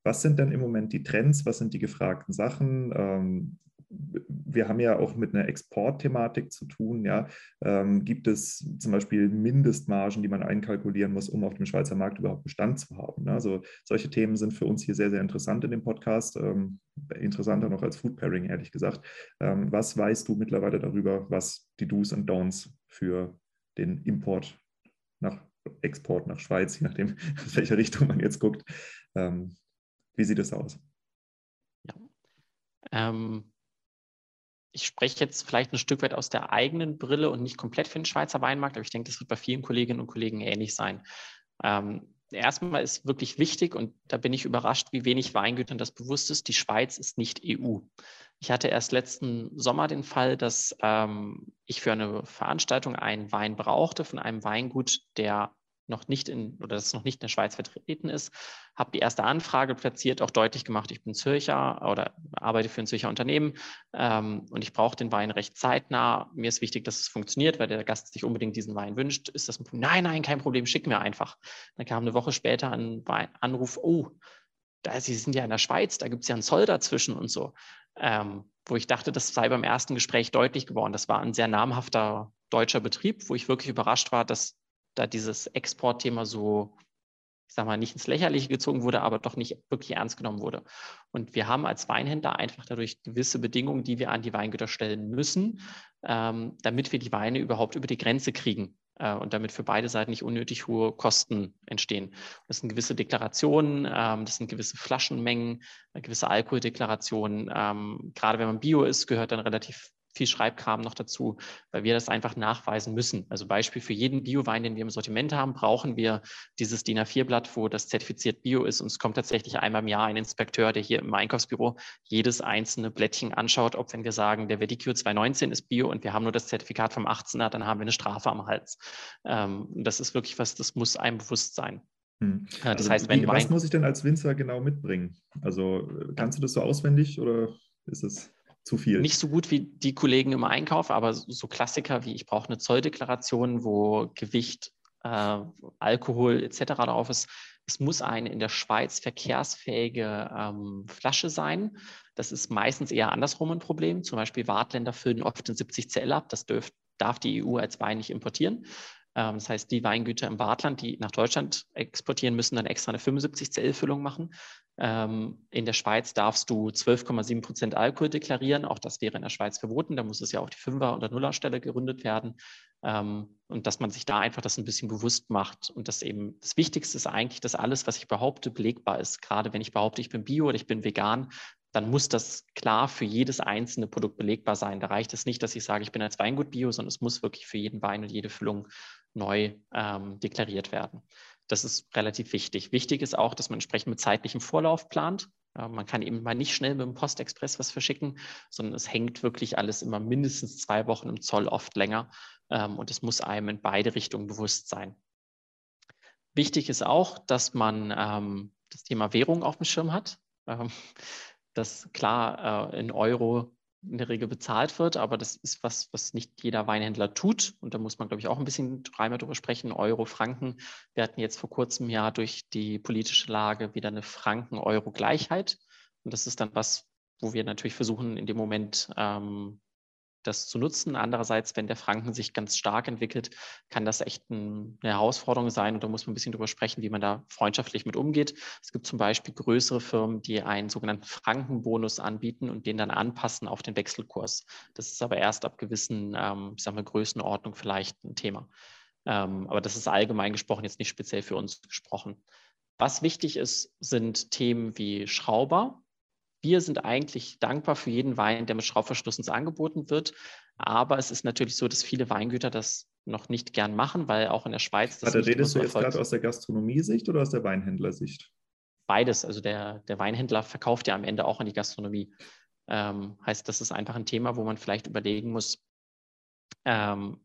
[SPEAKER 1] was sind denn im Moment die Trends? Was sind die gefragten Sachen? Ähm, wir haben ja auch mit einer Exportthematik zu tun. Ja. Ähm, gibt es zum Beispiel Mindestmargen, die man einkalkulieren muss, um auf dem Schweizer Markt überhaupt Bestand zu haben? Ne? Also solche Themen sind für uns hier sehr, sehr interessant in dem Podcast. Ähm, interessanter noch als Food Pairing, ehrlich gesagt. Ähm, was weißt du mittlerweile darüber, was die Do's und Don'ts für den Import nach Export nach Schweiz, je nachdem, aus welcher Richtung man jetzt guckt, ähm, wie sieht es aus?
[SPEAKER 2] Ja. Ähm, ich spreche jetzt vielleicht ein Stück weit aus der eigenen Brille und nicht komplett für den Schweizer Weinmarkt, aber ich denke, das wird bei vielen Kolleginnen und Kollegen ähnlich sein. Ähm, erstmal ist wirklich wichtig, und da bin ich überrascht, wie wenig Weingütern das bewusst ist, die Schweiz ist nicht EU. Ich hatte erst letzten Sommer den Fall, dass ähm, ich für eine Veranstaltung einen Wein brauchte von einem Weingut, der noch nicht in oder das noch nicht in der Schweiz vertreten ist, habe die erste Anfrage platziert, auch deutlich gemacht, ich bin Zürcher oder arbeite für ein Zürcher Unternehmen ähm, und ich brauche den Wein recht zeitnah. Mir ist wichtig, dass es funktioniert, weil der Gast sich unbedingt diesen Wein wünscht. Ist das ein Problem? Nein, nein, kein Problem, schick mir einfach. Dann kam eine Woche später ein Anruf, oh, da, Sie sind ja in der Schweiz, da gibt es ja einen Zoll dazwischen und so. Ähm, wo ich dachte, das sei beim ersten Gespräch deutlich geworden. Das war ein sehr namhafter deutscher Betrieb, wo ich wirklich überrascht war, dass da dieses Exportthema so, ich sag mal, nicht ins Lächerliche gezogen wurde, aber doch nicht wirklich ernst genommen wurde. Und wir haben als Weinhändler einfach dadurch gewisse Bedingungen, die wir an die Weingüter stellen müssen, ähm, damit wir die Weine überhaupt über die Grenze kriegen äh, und damit für beide Seiten nicht unnötig hohe Kosten entstehen. Das sind gewisse Deklarationen, ähm, das sind gewisse Flaschenmengen, gewisse Alkoholdeklarationen. Ähm, gerade wenn man Bio ist, gehört dann relativ viel Schreibkram noch dazu, weil wir das einfach nachweisen müssen. Also Beispiel für jeden Bio-Wein, den wir im Sortiment haben, brauchen wir dieses DIN A4-Blatt, wo das zertifiziert Bio ist. Und es kommt tatsächlich einmal im Jahr ein Inspekteur, der hier im Einkaufsbüro jedes einzelne Blättchen anschaut, ob wenn wir sagen, der Verdicchio 219 ist Bio und wir haben nur das Zertifikat vom 18er, dann haben wir eine Strafe am Hals. Ähm, das ist wirklich was, das muss einem bewusst sein.
[SPEAKER 1] Hm. Das also heißt, wenn wie, was muss ich denn als Winzer genau mitbringen? Also kannst du das so auswendig oder ist es zu viel.
[SPEAKER 2] Nicht so gut wie die Kollegen im Einkauf, aber so Klassiker wie ich brauche eine Zolldeklaration, wo Gewicht, äh, Alkohol etc. drauf ist. Es muss eine in der Schweiz verkehrsfähige ähm, Flasche sein. Das ist meistens eher andersrum ein Problem. Zum Beispiel Wartländer füllen oft in 70 Cl ab. Das dürf, darf die EU als Wein nicht importieren. Ähm, das heißt, die Weingüter im Wartland, die nach Deutschland exportieren, müssen dann extra eine 75 Cl-Füllung machen. Ähm, in der Schweiz darfst du 12,7 Prozent Alkohol deklarieren. Auch das wäre in der Schweiz verboten. Da muss es ja auf die Fünfer- oder Nullerstelle gerundet werden. Ähm, und dass man sich da einfach das ein bisschen bewusst macht. Und das eben, das Wichtigste ist eigentlich, dass alles, was ich behaupte, belegbar ist. Gerade wenn ich behaupte, ich bin bio oder ich bin vegan, dann muss das klar für jedes einzelne Produkt belegbar sein. Da reicht es nicht, dass ich sage, ich bin als Weingut Bio, sondern es muss wirklich für jeden Wein und jede Füllung neu ähm, deklariert werden. Das ist relativ wichtig. Wichtig ist auch, dass man entsprechend mit zeitlichem Vorlauf plant. Äh, man kann eben mal nicht schnell mit dem Postexpress was verschicken, sondern es hängt wirklich alles immer mindestens zwei Wochen im Zoll, oft länger. Ähm, und es muss einem in beide Richtungen bewusst sein. Wichtig ist auch, dass man ähm, das Thema Währung auf dem Schirm hat. Ähm, dass klar äh, in Euro in der Regel bezahlt wird, aber das ist was, was nicht jeder Weinhändler tut. Und da muss man, glaube ich, auch ein bisschen dreimal drüber sprechen. Euro, Franken. Wir hatten jetzt vor kurzem ja durch die politische Lage wieder eine Franken-Euro-Gleichheit. Und das ist dann was, wo wir natürlich versuchen, in dem Moment ähm, das zu nutzen. Andererseits, wenn der Franken sich ganz stark entwickelt, kann das echt ein, eine Herausforderung sein und da muss man ein bisschen drüber sprechen, wie man da freundschaftlich mit umgeht. Es gibt zum Beispiel größere Firmen, die einen sogenannten Frankenbonus anbieten und den dann anpassen auf den Wechselkurs. Das ist aber erst ab gewissen, ähm, ich sag mal, Größenordnung vielleicht ein Thema. Ähm, aber das ist allgemein gesprochen, jetzt nicht speziell für uns gesprochen. Was wichtig ist, sind Themen wie Schrauber, wir sind eigentlich dankbar für jeden Wein, der mit Schraubverschluss uns angeboten wird. Aber es ist natürlich so, dass viele Weingüter das noch nicht gern machen, weil auch in der Schweiz
[SPEAKER 1] das. Warte, redest du jetzt gerade aus der Gastronomie-Sicht oder aus der Weinhändlersicht?
[SPEAKER 2] Beides. Also der, der Weinhändler verkauft ja am Ende auch an die Gastronomie. Ähm, heißt, das ist einfach ein Thema, wo man vielleicht überlegen muss, ähm,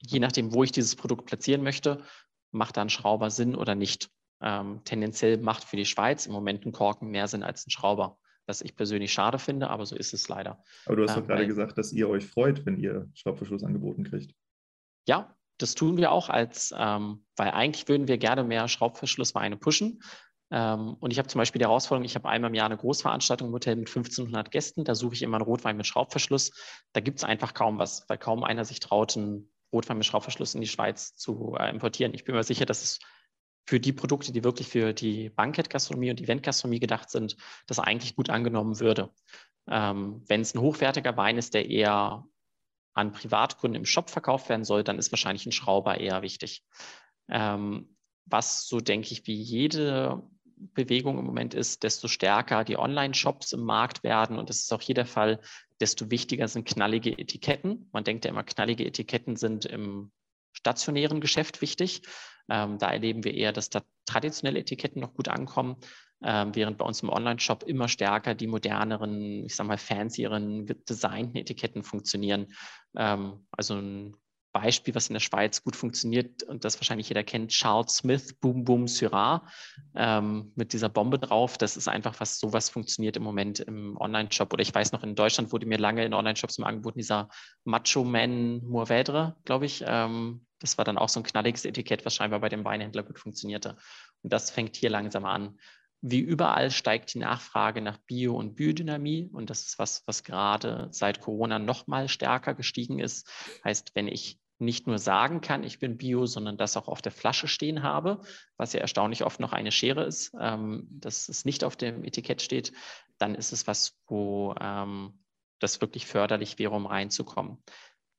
[SPEAKER 2] je nachdem, wo ich dieses Produkt platzieren möchte, macht da ein Schrauber Sinn oder nicht. Ähm, tendenziell macht für die Schweiz im Moment ein Korken mehr Sinn als ein Schrauber was ich persönlich schade finde, aber so ist es leider.
[SPEAKER 1] Aber du hast doch gerade gesagt, dass ihr euch freut, wenn ihr Schraubverschluss angeboten kriegt.
[SPEAKER 2] Ja, das tun wir auch als, ähm, weil eigentlich würden wir gerne mehr Schraubverschlussweine pushen. Ähm, und ich habe zum Beispiel die Herausforderung, ich habe einmal im Jahr eine Großveranstaltung im Hotel mit 1500 Gästen, da suche ich immer einen Rotwein mit Schraubverschluss. Da gibt es einfach kaum was, weil kaum einer sich traut, einen Rotwein mit Schraubverschluss in die Schweiz zu äh, importieren. Ich bin mir sicher, dass es für die Produkte, die wirklich für die Bankett-Gastronomie und Event-Gastronomie gedacht sind, das eigentlich gut angenommen würde. Ähm, Wenn es ein hochwertiger Wein ist, der eher an Privatkunden im Shop verkauft werden soll, dann ist wahrscheinlich ein Schrauber eher wichtig. Ähm, was so denke ich, wie jede Bewegung im Moment ist, desto stärker die Online-Shops im Markt werden. Und das ist auch hier der Fall, desto wichtiger sind knallige Etiketten. Man denkt ja immer, knallige Etiketten sind im stationären Geschäft wichtig. Ähm, da erleben wir eher, dass da traditionelle Etiketten noch gut ankommen, ähm, während bei uns im Online-Shop immer stärker die moderneren, ich sag mal, fancieren, designten Etiketten funktionieren. Ähm, also ein Beispiel, was in der Schweiz gut funktioniert und das wahrscheinlich jeder kennt, Charles Smith, Boom Boom Syrah ähm, mit dieser Bombe drauf. Das ist einfach was, sowas funktioniert im Moment im Online-Shop. Oder ich weiß noch, in Deutschland wurde mir lange in Online-Shops im Angebot dieser Macho Man Mourvedre, glaube ich. Ähm, das war dann auch so ein knalliges Etikett, was scheinbar bei dem Weinhändler gut funktionierte. Und das fängt hier langsam an. Wie überall steigt die Nachfrage nach Bio- und Biodynamie. Und das ist was, was gerade seit Corona noch mal stärker gestiegen ist. Heißt, wenn ich nicht nur sagen kann, ich bin Bio, sondern das auch auf der Flasche stehen habe, was ja erstaunlich oft noch eine Schere ist, ähm, dass es nicht auf dem Etikett steht, dann ist es was, wo ähm, das wirklich förderlich wäre, um reinzukommen.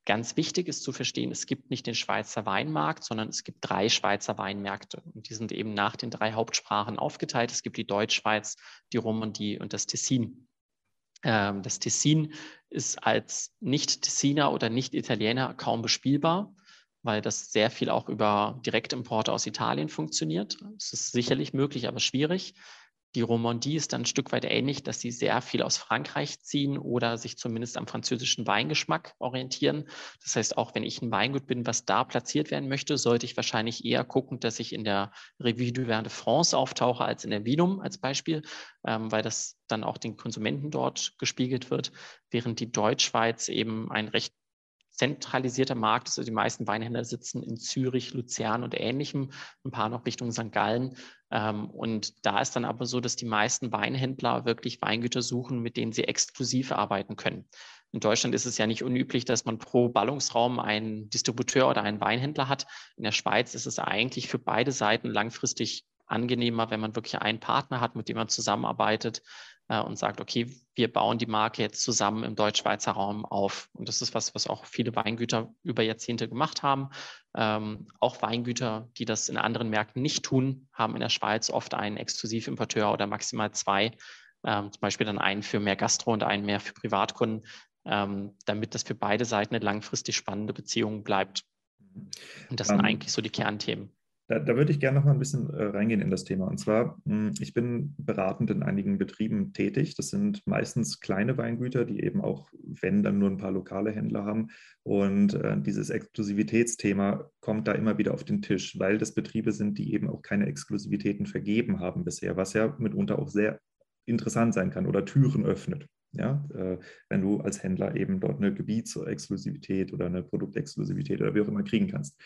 [SPEAKER 2] Ganz wichtig ist zu verstehen, es gibt nicht den Schweizer Weinmarkt, sondern es gibt drei Schweizer Weinmärkte. Und die sind eben nach den drei Hauptsprachen aufgeteilt. Es gibt die Deutschschweiz, die Romandie und das Tessin. Ähm, das Tessin ist als Nicht-Tessiner oder Nicht-Italiener kaum bespielbar, weil das sehr viel auch über Direktimporte aus Italien funktioniert. Es ist sicherlich möglich, aber schwierig. Die Romandie ist dann ein Stück weit ähnlich, dass sie sehr viel aus Frankreich ziehen oder sich zumindest am französischen Weingeschmack orientieren. Das heißt, auch wenn ich ein Weingut bin, was da platziert werden möchte, sollte ich wahrscheinlich eher gucken, dass ich in der Revue du Vin de France auftauche als in der Vinum als Beispiel, ähm, weil das dann auch den Konsumenten dort gespiegelt wird, während die Deutschschweiz eben ein recht zentralisierter Markt ist. Also die meisten Weinhändler sitzen in Zürich, Luzern und ähnlichem, ein paar noch Richtung St. Gallen. Ähm, und da ist dann aber so, dass die meisten Weinhändler wirklich Weingüter suchen, mit denen sie exklusiv arbeiten können. In Deutschland ist es ja nicht unüblich, dass man pro Ballungsraum einen Distributeur oder einen Weinhändler hat. In der Schweiz ist es eigentlich für beide Seiten langfristig angenehmer, wenn man wirklich einen Partner hat, mit dem man zusammenarbeitet äh, und sagt, okay, wir bauen die Marke jetzt zusammen im Deutsch-Schweizer Raum auf. Und das ist was, was auch viele Weingüter über Jahrzehnte gemacht haben. Ähm, auch Weingüter, die das in anderen Märkten nicht tun, haben in der Schweiz oft einen Exklusivimporteur oder maximal zwei, ähm, zum Beispiel dann einen für mehr Gastro und einen mehr für Privatkunden, ähm, damit das für beide Seiten eine langfristig spannende Beziehung bleibt. Und das sind ähm, eigentlich so die Kernthemen.
[SPEAKER 1] Da, da, würde ich gerne noch mal ein bisschen äh, reingehen in das Thema. Und zwar, mh, hm, ich bin beratend in einigen Betrieben tätig. Das sind meistens kleine Weingüter, die eben auch, wenn dann nur ein paar lokale Händler haben. Und äh, dieses Exklusivitätsthema kommt da immer wieder auf den Tisch, weil das Betriebe sind, die eben auch keine Exklusivitäten vergeben haben bisher, was ja mitunter auch sehr interessant sein kann oder Türen öffnet. Ja, äh, wenn du als Händler eben dort eine Gebietsexklusivität oder eine Produktexklusivität oder wie auch immer kriegen kannst.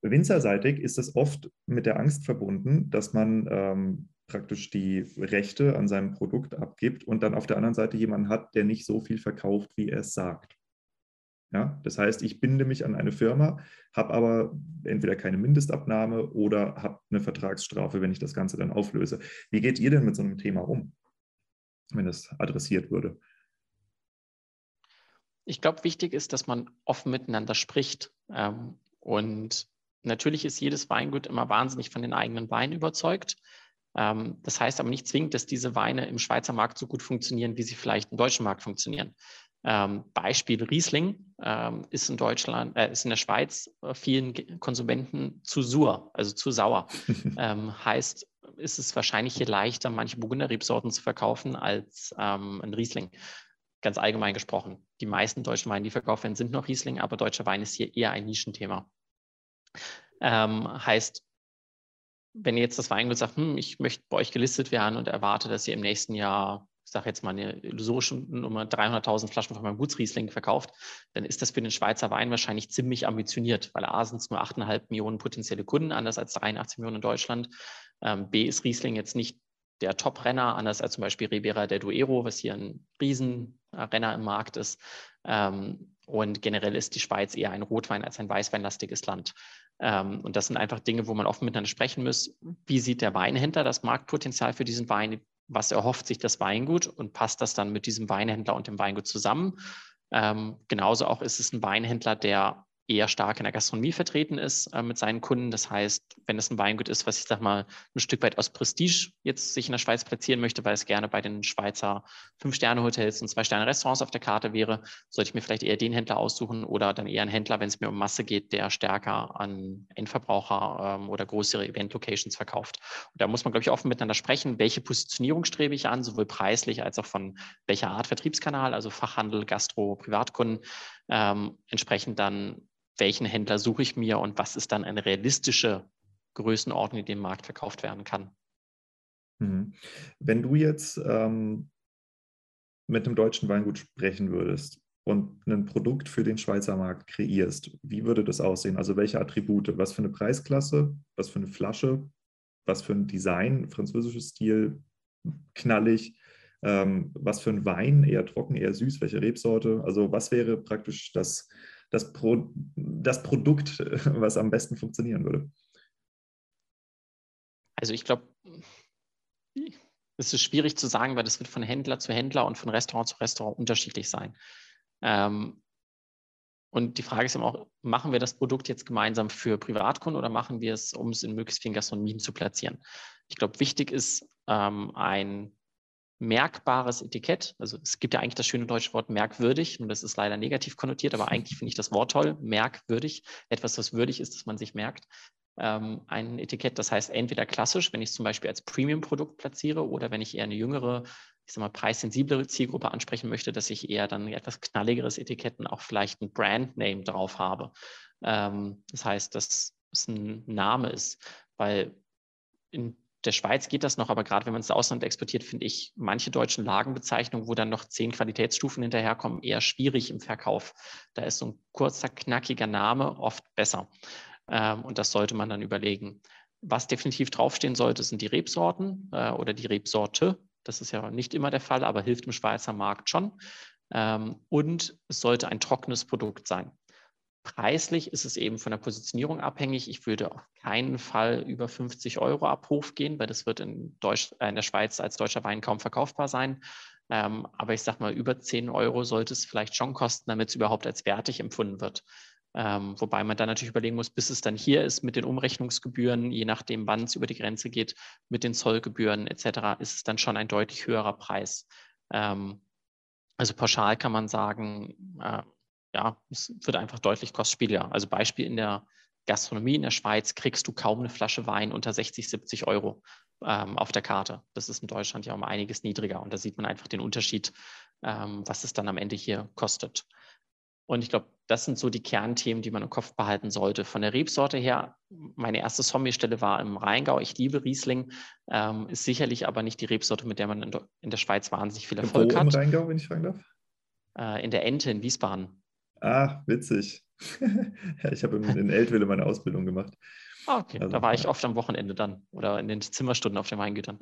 [SPEAKER 1] Winzerseitig ist es oft mit der Angst verbunden, dass man ähm, praktisch die Rechte an seinem Produkt abgibt und dann auf der anderen Seite jemanden hat, der nicht so viel verkauft, wie er es sagt. Ja, das heißt, ich binde mich an eine Firma, habe aber entweder keine Mindestabnahme oder habe eine Vertragsstrafe, wenn ich das Ganze dann auflöse. Wie geht ihr denn mit so einem Thema um? Wenn es adressiert würde?
[SPEAKER 2] Ich glaube, wichtig ist, dass man offen miteinander spricht. Ähm, und natürlich ist jedes Weingut immer wahnsinnig von den eigenen Weinen überzeugt. Ähm, das heißt aber nicht zwingend, dass diese Weine im Schweizer Markt so gut funktionieren, wie sie vielleicht im deutschen Markt funktionieren. Ähm, Beispiel Riesling ähm, ist in Deutschland, äh, ist in der Schweiz äh, vielen Konsumenten zu sur, also zu sauer. ähm, heißt, ist es wahrscheinlich hier leichter, manche Burgunder-Rebsorten zu verkaufen als ähm, ein Riesling. Ganz allgemein gesprochen. Die meisten deutschen Weine, die verkauft werden, sind noch Riesling, aber deutscher Wein ist hier eher ein Nischenthema. Ähm, heißt, wenn ihr jetzt das Weingut sagt, hm, ich möchte bei euch gelistet werden und erwarte, dass ihr im nächsten Jahr sage jetzt mal eine illusorische Nummer, 300.000 Flaschen von meinem Gutsriesling verkauft, dann ist das für den Schweizer Wein wahrscheinlich ziemlich ambitioniert, weil A sind es nur 8,5 Millionen potenzielle Kunden, anders als 83 Millionen in Deutschland. Ähm, B ist Riesling jetzt nicht der Top-Renner, anders als zum Beispiel Ribera del Duero, was hier ein Riesenrenner im Markt ist. Ähm, und generell ist die Schweiz eher ein Rotwein als ein Weißweinlastiges Land. Ähm, und das sind einfach Dinge, wo man offen miteinander sprechen muss. Wie sieht der Weinhändler das Marktpotenzial für diesen Wein? was erhofft sich das Weingut und passt das dann mit diesem Weinhändler und dem Weingut zusammen. Ähm, genauso auch ist es ein Weinhändler, der eher stark in der Gastronomie vertreten ist äh, mit seinen Kunden. Das heißt, wenn es ein Weingut ist, was ich sag mal ein Stück weit aus Prestige jetzt sich in der Schweiz platzieren möchte, weil es gerne bei den Schweizer Fünf-Sterne-Hotels und Zwei-Sterne-Restaurants auf der Karte wäre, sollte ich mir vielleicht eher den Händler aussuchen oder dann eher einen Händler, wenn es mir um Masse geht, der stärker an Endverbraucher ähm, oder größere Event-Locations verkauft. Und da muss man, glaube ich, offen miteinander sprechen, welche Positionierung strebe ich an, sowohl preislich als auch von welcher Art Vertriebskanal, also Fachhandel, Gastro, Privatkunden, ähm, entsprechend dann welchen Händler suche ich mir und was ist dann eine realistische Größenordnung, die dem Markt verkauft werden kann.
[SPEAKER 1] Mhm. Wenn du jetzt ähm, mit einem deutschen Weingut sprechen würdest und ein Produkt für den Schweizer Markt kreierst, wie würde das aussehen? Also welche Attribute? Was für eine Preisklasse? Was für eine Flasche? Was für ein Design? Französisches Stil? Knallig? Ähm, was für ein Wein? Eher trocken, eher süß? Welche Rebsorte? Also was wäre praktisch das das, Pro, das Produkt, was am besten funktionieren würde?
[SPEAKER 2] Also ich glaube, es ist schwierig zu sagen, weil das wird von Händler zu Händler und von Restaurant zu Restaurant unterschiedlich sein. Ähm, und die Frage ist immer auch, machen wir das Produkt jetzt gemeinsam für Privatkunden oder machen wir es, um es in möglichst vielen Gastronomien zu platzieren? Ich glaube, wichtig ist ähm, ein merkbares Etikett. Also es gibt ja eigentlich das schöne deutsche Wort merkwürdig und das ist leider negativ konnotiert, aber eigentlich finde ich das Wort toll, merkwürdig. Etwas, was würdig ist, dass man sich merkt. Ähm, ein Etikett, das heißt entweder klassisch, wenn ich es zum Beispiel als Premium-Produkt platziere oder wenn ich eher eine jüngere, ich sag mal, preissensiblere Zielgruppe ansprechen möchte, dass ich eher dann etwas knalligeres Etiketten auch vielleicht ein Brand-Name drauf habe. Ähm, das heißt, dass es ein Name ist, weil in der Schweiz geht das noch, aber gerade wenn man es ins Ausland exportiert, finde ich manche deutschen Lagenbezeichnungen, wo dann noch zehn Qualitätsstufen hinterherkommen, eher schwierig im Verkauf. Da ist so ein kurzer, knackiger Name oft besser. Ähm, und das sollte man dann überlegen. Was definitiv draufstehen sollte, sind die Rebsorten äh, oder die Rebsorte. Das ist ja nicht immer der Fall, aber hilft im Schweizer Markt schon. Ähm, und es sollte ein trockenes Produkt sein. Preislich ist es eben von der Positionierung abhängig. Ich würde auf keinen Fall über 50 Euro ab Hof gehen, weil das wird in, Deutsch, äh, in der Schweiz als deutscher Wein kaum verkaufbar sein. Ähm, aber ich sage mal, über 10 Euro sollte es vielleicht schon kosten, damit es überhaupt als wertig empfunden wird. Ähm, wobei man dann natürlich überlegen muss, bis es dann hier ist mit den Umrechnungsgebühren, je nachdem, wann es über die Grenze geht, mit den Zollgebühren etc., ist es dann schon ein deutlich höherer Preis. Ähm, also pauschal kann man sagen, äh, ja, es wird einfach deutlich kostspieliger. Also Beispiel in der Gastronomie in der Schweiz kriegst du kaum eine Flasche Wein unter 60, 70 Euro ähm, auf der Karte. Das ist in Deutschland ja um einiges niedriger und da sieht man einfach den Unterschied, ähm, was es dann am Ende hier kostet. Und ich glaube, das sind so die Kernthemen, die man im Kopf behalten sollte. Von der Rebsorte her, meine erste Sommelier-Stelle war im Rheingau. Ich liebe Riesling, ähm, ist sicherlich aber nicht die Rebsorte, mit der man in, der Schweiz wahnsinnig viel Erfolg Wo hat.
[SPEAKER 1] Im Rheingau, wenn ich fragen darf?
[SPEAKER 2] Äh, in der Ente in Wiesbaden.
[SPEAKER 1] Ah, witzig. ich habe in, in Eltville meine Ausbildung gemacht.
[SPEAKER 2] Ah, okay. Also, da war ich oft am Wochenende dann oder in den Zimmerstunden auf den Weingütern.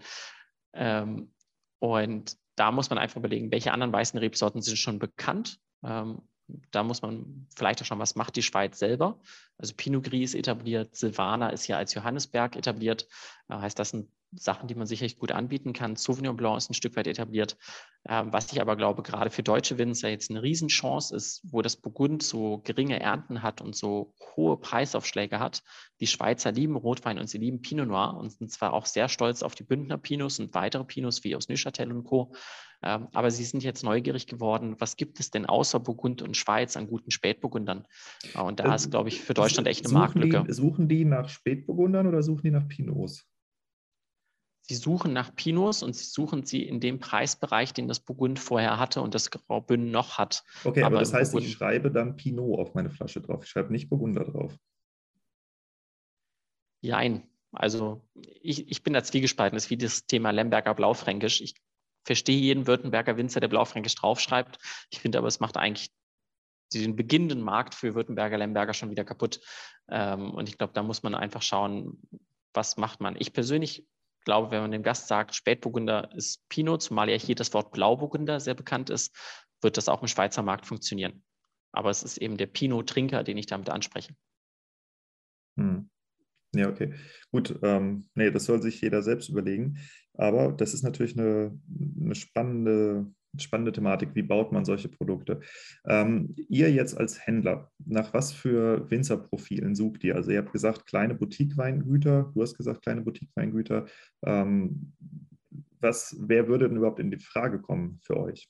[SPEAKER 2] Ähm, und da muss man einfach überlegen, welche anderen weißen Rebsorten sind schon bekannt ähm, da muss man vielleicht auch schon, was macht die Schweiz selber? Also Pinot Gris etabliert, Silvaner ist ja als Johannesberg etabliert. Äh, heißt, das sind Sachen, die man sicherlich gut anbieten kann. Sauvignon Blanc ist ein Stück weit etabliert. Ähm, was ich aber glaube, gerade für deutsche Winzer jetzt eine Riesenchance ist, wo das Burgund so geringe Ernten hat und so hohe Preisaufschläge hat. Die Schweizer lieben Rotwein und sie lieben Pinot Noir und sind zwar auch sehr stolz auf die Bündner Pinots und weitere Pinots wie aus Neuchâtel und Co. Ähm, aber sie sind jetzt neugierig geworden, was gibt es denn außer Burgund und Schweiz an guten Spätburgundern? Äh, und da ist, glaube ich, für Deutschland echt eine Marktlücke.
[SPEAKER 1] Die, suchen die nach Spätburgundern oder suchen die nach Pinots?
[SPEAKER 2] Sie suchen nach Pinots und sie suchen sie in dem Preisbereich, den das Burgund vorher hatte und das Graubünden noch hat.
[SPEAKER 1] Okay, aber, aber das heißt, Burgund ich schreibe dann Pinot auf meine Flasche drauf. Ich schreibe nicht Burgunder drauf.
[SPEAKER 2] Jein. Also ich, ich bin da zwiegespalten. Das ist wie das Thema Lemberger Blaufränkisch. Ich verstehe jeden Württemberger Winzer, der Blaufränkisch draufschreibt. Ich finde aber, es macht eigentlich den beginnenden Markt für Württemberger Lemberger schon wieder kaputt. Ähm, und ich glaube, da muss man einfach schauen, was macht man. Ich persönlich glaube, wenn man dem Gast sagt, Spätburgunder ist Pinot, zumal ja hier das Wort Blauburgunder sehr bekannt ist, wird das auch im Schweizer Markt funktionieren. Aber es ist eben der Pinot-Trinker, den ich damit anspreche.
[SPEAKER 1] Hm. Ja, okay. Gut, ähm, nee, das soll sich jeder selbst überlegen. Aber das ist natürlich eine, eine spannende, spannende Thematik. Wie baut man solche Produkte? Ähm, ihr jetzt als Händler, nach was für Winzerprofilen sucht ihr? Also ihr habt gesagt, kleine Boutique-Weingüter, du hast gesagt, kleine Boutique-Weingüter. Ähm, was, wer würde denn überhaupt in die Frage kommen für euch?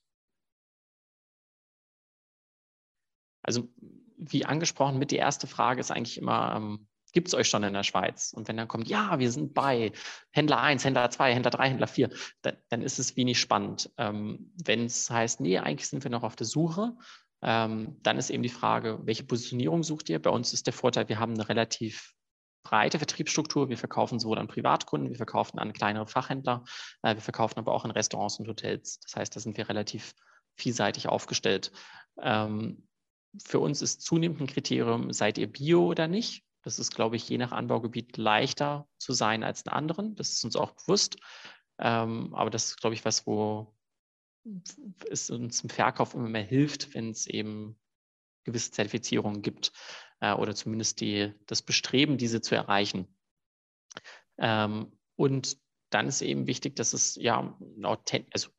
[SPEAKER 2] Also wie angesprochen, mit die erste Frage ist eigentlich immer, ähm, gibt es euch schon in der Schweiz? Und wenn dann kommt, ja, wir sind bei Händler 1, Händler 2, Händler 3, Händler 4, dann, dann ist es wenig spannend. Ähm, wenn es heißt, nee, eigentlich sind wir noch auf der Suche, ähm, dann ist eben die Frage, welche Positionierung sucht ihr? Bei uns ist der Vorteil, wir haben eine relativ breite Vertriebsstruktur. Wir verkaufen sowohl an Privatkunden, wir verkaufen an kleinere Fachhändler, äh, wir verkaufen aber auch in Restaurants und Hotels. Das heißt, da sind wir relativ vielseitig aufgestellt. Ähm, für uns ist zunehmend ein Kriterium, seid ihr Bio oder nicht? Das ist, glaube ich, je nach Anbaugebiet leichter zu sein als in anderen. Das ist uns auch bewusst. Ähm, aber das ist, glaube ich, was, wo es uns im Verkauf immer mehr hilft, wenn es eben gewisse Zertifizierungen gibt äh, oder zumindest die, das Bestreben, diese zu erreichen. Ähm, und dann ist eben wichtig, dass es ja authentisch, also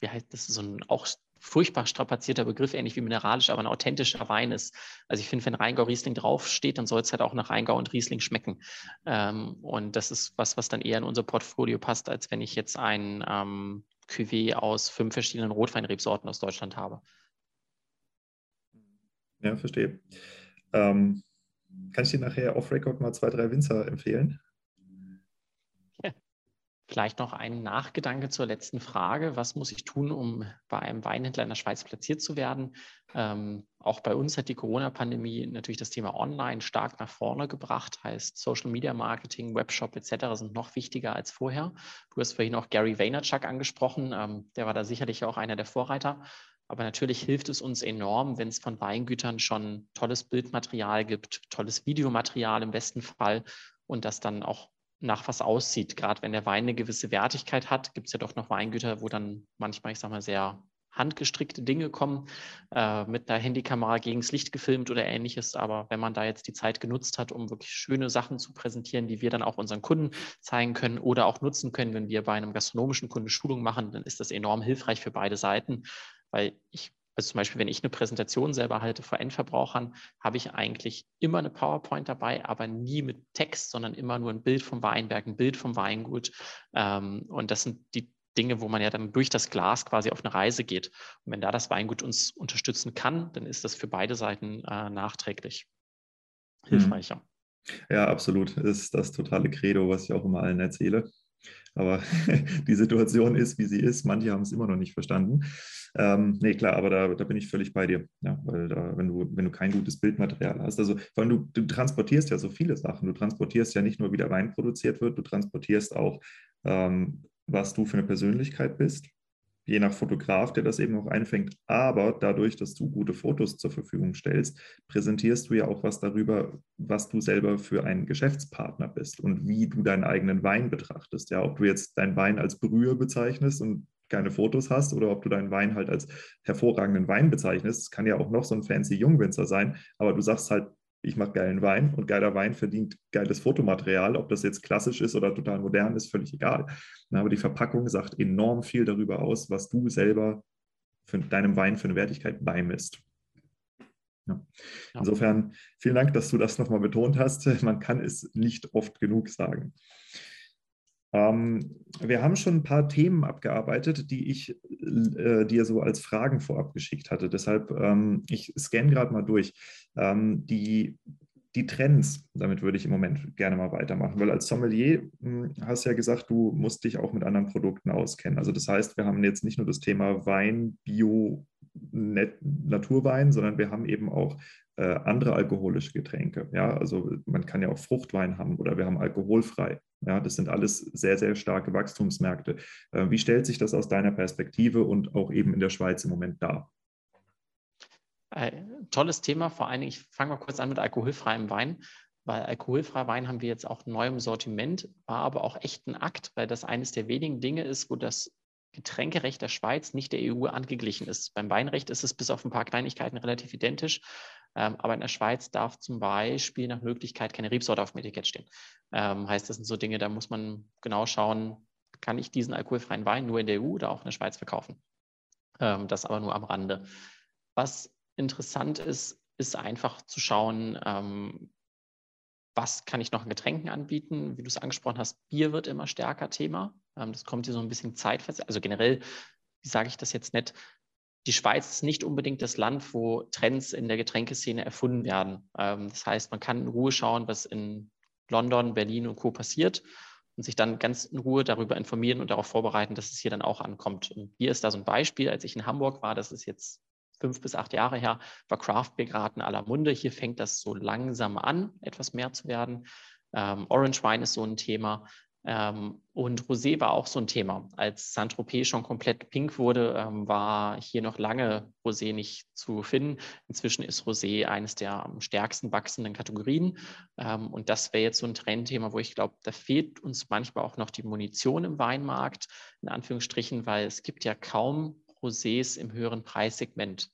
[SPEAKER 2] wie heißt das, so ein auch furchtbar strapazierter Begriff, ähnlich wie mineralisch, aber ein authentischer Wein ist. Also ich finde, wenn Rheingau Riesling draufsteht, dann soll es halt auch nach Rheingau und Riesling schmecken. Ähm, und das ist was, was dann eher in unser Portfolio passt, als wenn ich jetzt ein ähm, Cuvée aus fünf verschiedenen Rotweinrebsorten aus Deutschland habe.
[SPEAKER 1] Ja, verstehe. Ähm, kann ich dir nachher off-Record mal zwei, drei Winzer empfehlen?
[SPEAKER 2] Vielleicht noch ein Nachgedanke zur letzten Frage. Was muss ich tun, um bei einem Weinhändler in der Schweiz platziert zu werden? Ähm, auch bei uns hat die Corona-Pandemie natürlich das Thema Online stark nach vorne gebracht. Heißt, Social Media Marketing, Webshop etc. sind noch wichtiger als vorher. Du hast vorhin auch Gary Vaynerchuk angesprochen. Ähm, der war da sicherlich auch einer der Vorreiter. Aber natürlich hilft es uns enorm, wenn es von Weingütern schon tolles Bildmaterial gibt, tolles Videomaterial im besten Fall und das dann auch nach was aussieht. Gerade wenn der Wein eine gewisse Wertigkeit hat, gibt es ja doch noch Weingüter, wo dann manchmal, ich sag mal, sehr handgestrickte Dinge kommen, äh, mit einer Handykamera gegen das Licht gefilmt oder ähnliches. Aber wenn man da jetzt die Zeit genutzt hat, um wirklich schöne Sachen zu präsentieren, die wir dann auch unseren Kunden zeigen können oder auch nutzen können, wenn wir bei einem gastronomischen Kunden Schulung machen, dann ist das enorm hilfreich für beide Seiten, weil ich also zum Beispiel, wenn ich eine Präsentation selber halte vor Endverbrauchern, habe ich eigentlich immer eine PowerPoint dabei, aber nie mit Text, sondern immer nur ein Bild vom Weinberg, ein Bild vom Weingut. Ähm, und das sind die Dinge, wo man ja dann durch das Glas quasi auf eine Reise geht. Und wenn da das Weingut uns unterstützen kann, dann ist das für beide Seiten äh, nachträglich mhm. hilfreicher.
[SPEAKER 1] Ja, absolut. Das ist das totale Credo, was ich auch immer allen erzähle. Aber die Situation ist, wie sie ist. Manche haben es immer noch nicht verstanden. Ähm, nee, klar, aber da, da bin ich völlig bei dir. Ja, weil da, wenn du, wenn du kein gutes Bildmaterial hast, also vor allem du, du transportierst ja so viele Sachen. Du transportierst ja nicht nur, wie der Wein produziert wird, du transportierst auch, ähm, was du für eine Persönlichkeit bist, je nach Fotograf, der das eben auch einfängt. Aber dadurch, dass du gute Fotos zur Verfügung stellst, präsentierst du ja auch was darüber, was du selber für ein Geschäftspartner bist und wie du deinen eigenen Wein betrachtest. Ja, ob du jetzt deinen Wein als Brühe bezeichnest und keine Fotos hast oder ob du deinen Wein halt als hervorragenden Wein bezeichnest. Es kann ja auch noch so ein fancy Jungwinzer sein, aber du sagst halt, ich mache geilen Wein und geiler Wein verdient geiles Fotomaterial. Ob das jetzt klassisch ist oder total modern, ist völlig egal. Aber die Verpackung sagt enorm viel darüber aus, was du selber für deinem Wein für eine Wertigkeit beimisst. Ja. Insofern vielen Dank, dass du das nochmal betont hast. Man kann es nicht oft genug sagen. Ähm, wir haben schon ein paar Themen abgearbeitet, die ich äh, dir so als Fragen vorab geschickt hatte. Deshalb, ähm, ich scanne gerade mal durch. Ähm, die, die Trends, damit würde ich im Moment gerne mal weitermachen, weil als Sommelier hm, hast du ja gesagt, du musst dich auch mit anderen Produkten auskennen. Also das heißt, wir haben jetzt nicht nur das Thema Wein, Bio, Net Naturwein, sondern wir haben eben auch äh, andere alkoholische Getränke. Ja, also man kann ja auch Fruchtwein haben oder wir haben alkoholfrei. Ja, das sind alles sehr, sehr starke Wachstumsmärkte. Äh, wie stellt sich das aus deiner Perspektive und auch eben in der Schweiz im Moment dar?
[SPEAKER 2] Äh, tolles Thema, vor allen Dingen, ich fange mal kurz an mit alkoholfreiem Wein, weil alkoholfreier Wein haben wir jetzt auch neu im Sortiment, war aber auch echt ein Akt, weil das eines der wenigen Dinge ist, wo das Getränkerecht der Schweiz nicht der EU angeglichen ist. Beim Weinrecht ist es bis auf ein paar Kleinigkeiten relativ identisch. Ähm, aber in der Schweiz darf zum Beispiel nach Möglichkeit keine Rebsorte auf dem Etikett stehen. Ähm, heißt, das sind so Dinge, da muss man genau schauen, kann ich diesen alkoholfreien Wein nur in der EU oder auch in der Schweiz verkaufen. Ähm, das aber nur am Rande. Was interessant ist, ist einfach zu schauen, ähm, was kann ich noch an Getränken anbieten? Wie du es angesprochen hast, Bier wird immer stärker Thema. Ähm, das kommt hier so ein bisschen zeitversetzt. Also generell, wie sage ich das jetzt nicht, die Schweiz ist nicht unbedingt das Land, wo Trends in der Getränkeszene erfunden werden. Ähm, das heißt, man kann in Ruhe schauen, was in London, Berlin und Co. passiert und sich dann ganz in Ruhe darüber informieren und darauf vorbereiten, dass es hier dann auch ankommt. Und hier ist da so ein Beispiel, als ich in Hamburg war, das ist jetzt fünf bis acht Jahre her, war Craft Beer gerade in aller Munde. Hier fängt das so langsam an, etwas mehr zu werden. Ähm, Orange Wine ist so ein Thema. Ähm, und Rosé war auch so ein Thema. Als Saint-Tropez schon komplett pink wurde, ähm, war hier noch lange Rosé nicht zu finden. Inzwischen ist Rosé eines der am stärksten wachsenden Kategorien. Ähm, und das wäre jetzt so ein Trendthema, wo ich glaube, da fehlt uns manchmal auch noch die Munition im Weinmarkt, in Anführungsstrichen, weil es gibt ja kaum Rosés im höheren Preissegment.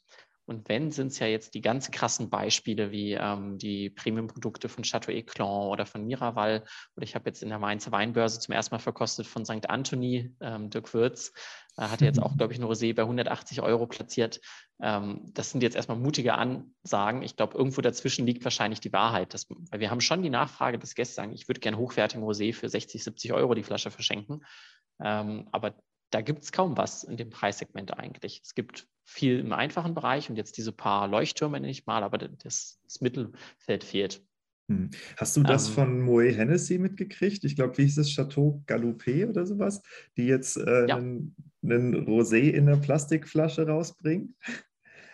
[SPEAKER 2] Und wenn, sind es ja jetzt die ganz krassen Beispiele wie ähm, die Premium-Produkte von Chateau Eclan oder von Miraval. Oder ich habe jetzt in der Mainzer Weinbörse zum ersten Mal verkostet von St. Anthony, ähm, Dirk Würz. Äh, hat jetzt auch, glaube ich, ein Rosé bei 180 Euro platziert. Ähm, das sind jetzt erstmal mutige Ansagen. Ich glaube, irgendwo dazwischen liegt wahrscheinlich die Wahrheit. Dass, weil wir haben schon die Nachfrage, dass Gäste sagen, ich würde gerne hochwertigen Rosé für 60, 70 Euro die Flasche verschenken. Ähm, aber da gibt es kaum was in dem Preissegment eigentlich. Es gibt viel im einfachen Bereich und jetzt diese paar Leuchttürme nenne ich mal, aber das, das Mittelfeld fehlt.
[SPEAKER 1] Hm. Hast du das ähm, von Moet Hennessy mitgekriegt? Ich glaube, wie hieß es, Chateau Galoupé oder sowas, die jetzt äh, ja. einen, einen Rosé in einer Plastikflasche rausbringen?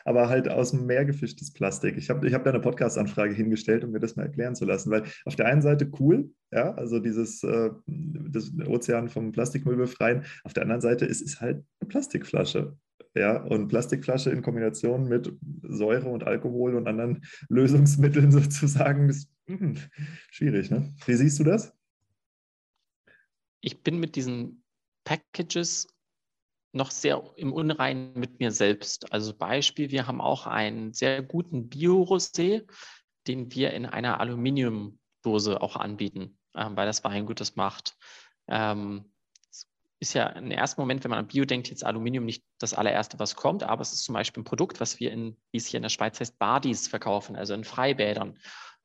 [SPEAKER 1] Aber halt aus dem Meer gefischtes Plastik. Ich habe ich hab da eine Podcast-Anfrage hingestellt, um mir das mal erklären zu lassen, weil auf der einen Seite cool, ja, also dieses äh, das Ozean vom Plastikmüll befreien, auf der anderen Seite ist es halt eine Plastikflasche. Ja, und Plastikflasche in Kombination mit Säure und Alkohol und anderen Lösungsmitteln sozusagen, ist mh, hm, schwierig. Ne? Wie siehst du das?
[SPEAKER 2] Ich bin mit diesen Packages noch sehr im Unreinen mit mir selbst. Also Beispiel, wir haben auch einen sehr guten Bio-Rosé, den wir in einer Aluminiumdose auch anbieten, ähm, weil das Weingut das macht. Ähm, ist ja im ersten Moment, wenn man an Bio denkt, jetzt Aluminium nicht das allererste, was kommt, aber es ist zum Beispiel ein Produkt, was wir in, wie es hier in der Schweiz heißt, Badis verkaufen, also in Freibädern,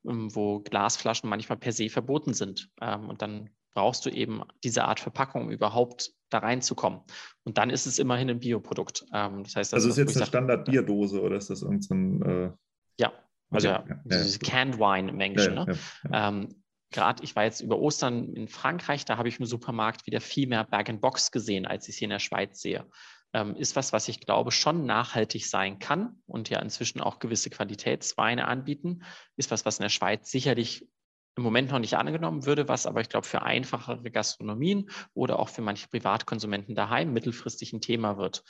[SPEAKER 2] ähm, wo Glasflaschen manchmal per se verboten sind. Ähm, und dann brauchst du eben diese Art Verpackung, um überhaupt da reinzukommen. Und dann ist es immerhin ein Bioprodukt.
[SPEAKER 1] Ähm, das heißt, das also ist jetzt eine Standard-Bierdose oder ist das irgendein äh...
[SPEAKER 2] Ja, also okay. ja, ja, diese Canned Wine im Englischen. Ne? Ähm, Gerade ich war jetzt über Ostern in Frankreich, da habe ich im Supermarkt wieder viel mehr Bag-and-Box gesehen, als ich es hier in der Schweiz sehe. Ähm, ist was, was ich glaube schon nachhaltig sein kann und ja inzwischen auch gewisse Qualitätsweine anbieten. Ist was, was in der Schweiz sicherlich im Moment noch nicht angenommen würde, was aber ich glaube für einfachere Gastronomien oder auch für manche Privatkonsumenten daheim mittelfristig ein Thema wird.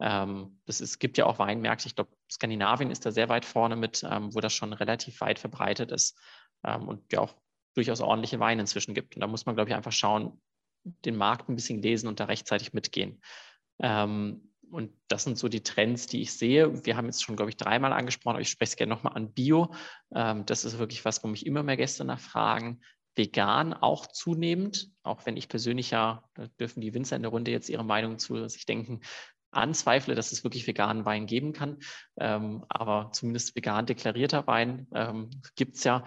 [SPEAKER 2] Ähm, gibt ja auch Weinmärkte, ich glaube, Skandinavien ist da sehr weit vorne mit, ähm, wo das schon relativ weit verbreitet ist ähm, und ja auch durchaus ordentliche Weine inzwischen gibt. Und da muss man, glaube ich, einfach schauen, den Markt ein bisschen lesen und da rechtzeitig mitgehen. Ähm, und das sind so die Trends, die ich sehe. Wir haben jetzt schon, glaube ich, dreimal angesprochen, aber ich spreche es gerne nochmal an Bio. Ähm, das ist wirklich was, wo mich immer mehr Gäste nachfragen. Vegan auch zunehmend, auch wenn ich persönlich ja, da dürfen die Winzer in der Runde jetzt ihre Meinung zu sich denken, anzweifle, dass es wirklich veganen Wein geben kann. Ähm, aber zumindest vegan deklarierter Wein ähm, gibt es ja.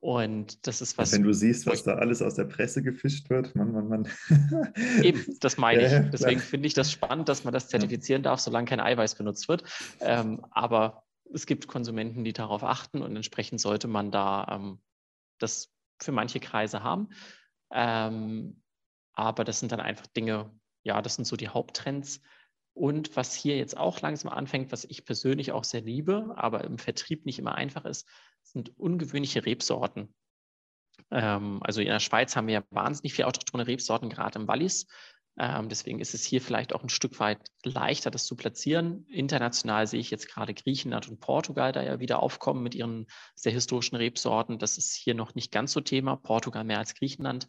[SPEAKER 2] Und das ist was.
[SPEAKER 1] Wenn du siehst, was da alles aus der Presse gefischt wird, Mann, Mann, Mann.
[SPEAKER 2] Eben, das meine ich. Ja, Deswegen finde ich das spannend, dass man das zertifizieren darf, solange kein Eiweiß benutzt wird. Ähm, aber es gibt Konsumenten, die darauf achten und entsprechend sollte man da ähm, das für manche Kreise haben. Ähm, aber das sind dann einfach Dinge, ja, das sind so die Haupttrends. Und was hier jetzt auch langsam anfängt, was ich persönlich auch sehr liebe, aber im Vertrieb nicht immer einfach ist, sind ungewöhnliche Rebsorten. Ähm, also in der Schweiz haben wir ja wahnsinnig viele autochthone Rebsorten, gerade im Wallis. Ähm, deswegen ist es hier vielleicht auch ein Stück weit leichter, das zu platzieren. International sehe ich jetzt gerade Griechenland und Portugal da ja wieder aufkommen mit ihren sehr historischen Rebsorten. Das ist hier noch nicht ganz so Thema. Portugal mehr als Griechenland,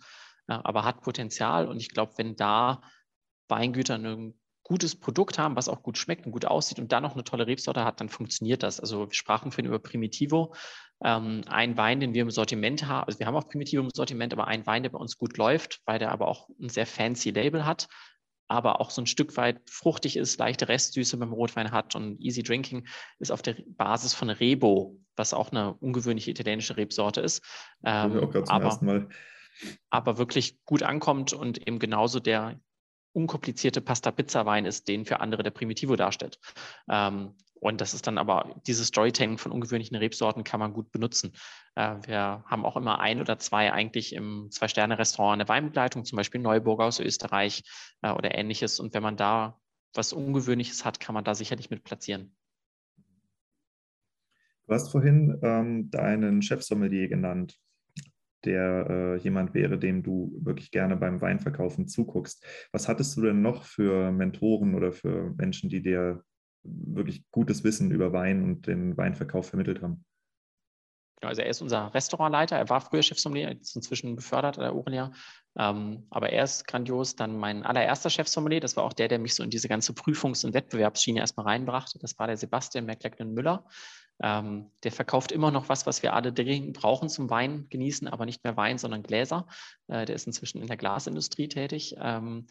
[SPEAKER 2] äh, aber hat Potenzial. Und ich glaube, wenn da Weingüter einen gutes Produkt haben, was auch gut schmeckt und gut aussieht und dann noch eine tolle Rebsorte hat, dann funktioniert das. Also wir sprachen vorhin über Primitivo. Ähm, ein Wein, den wir im Sortiment haben, also wir haben auch Primitivo im Sortiment, aber ein Wein, der bei uns gut läuft, weil der aber auch ein sehr fancy Label hat, aber auch so ein Stück weit fruchtig ist, leichte Restsüße beim Rotwein hat und easy drinking, ist auf der Basis von Rebo, was auch eine ungewöhnliche italienische Rebsorte ist. Ähm, aber, ersten Mal. aber wirklich gut ankommt und eben genauso der unkomplizierte Pasta-Pizza-Wein ist, den für andere der Primitivo darstellt. Ähm, und das ist dann aber, dieses Storytelling von ungewöhnlichen Rebsorten kann man gut benutzen. Äh, wir haben auch immer ein oder zwei eigentlich im Zwei-Sterne-Restaurant eine Weinbegleitung, zum Beispiel Neuburger aus Österreich äh, oder ähnliches. Und wenn man da was Ungewöhnliches hat, kann man da sicherlich mit platzieren.
[SPEAKER 1] Du hast vorhin ähm, deinen Chefsommelier genannt der äh, jemand wäre, dem du wirklich gerne beim Weinverkaufen zuguckst. Was hattest du denn noch für Mentoren oder für Menschen, die dir wirklich gutes Wissen über Wein und den Weinverkauf vermittelt haben?
[SPEAKER 2] Also er ist unser Restaurantleiter, er war früher Chefsommelier, ist inzwischen befördert an der Aurelia. Ähm, aber er ist grandios. Dann mein allererster Chefsommelier, das war auch der, der mich so in diese ganze Prüfungs- und Wettbewerbsschiene erstmal reinbrachte. Das war der Sebastian McLachlan Müller. Ähm, der verkauft immer noch was, was wir alle dringend brauchen zum Wein genießen, aber nicht mehr Wein, sondern Gläser. Äh, der ist inzwischen in der Glasindustrie tätig. Ähm,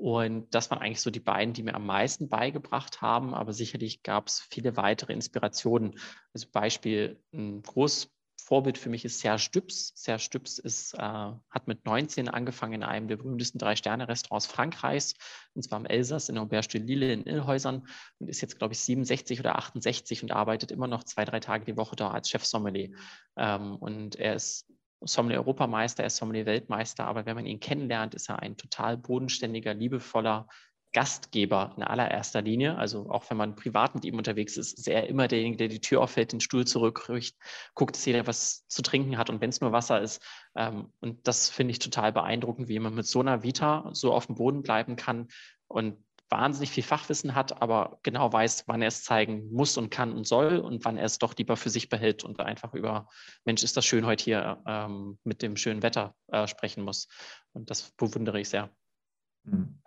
[SPEAKER 2] und das waren eigentlich so die beiden, die mir am meisten beigebracht haben. Aber sicherlich gab es viele weitere Inspirationen. Also Beispiel ein groß Vorbild für mich ist Serge Stübs. Serge Stübs ist, äh, hat mit 19 angefangen in einem der berühmtesten Drei-Sterne-Restaurants Frankreichs, und zwar im Elsass in Auberge de Lille in Illhäusern und ist jetzt, glaube ich, 67 oder 68 und arbeitet immer noch zwei, drei Tage die Woche da als Chef-Sommelier. Ähm, und er ist Sommelier-Europameister, er ist Sommelier-Weltmeister, aber wenn man ihn kennenlernt, ist er ein total bodenständiger, liebevoller, Gastgeber in allererster Linie. Also auch wenn man privat mit ihm unterwegs ist, ist er immer derjenige, der die Tür auffällt, den Stuhl zurückrückt, guckt, dass jeder was zu trinken hat und wenn es nur Wasser ist. Ähm, und das finde ich total beeindruckend, wie man mit so einer Vita so auf dem Boden bleiben kann und wahnsinnig viel Fachwissen hat, aber genau weiß, wann er es zeigen muss und kann und soll und wann er es doch lieber für sich behält und einfach über, Mensch, ist das schön heute hier ähm, mit dem schönen Wetter äh, sprechen muss. Und das bewundere ich sehr. Mhm.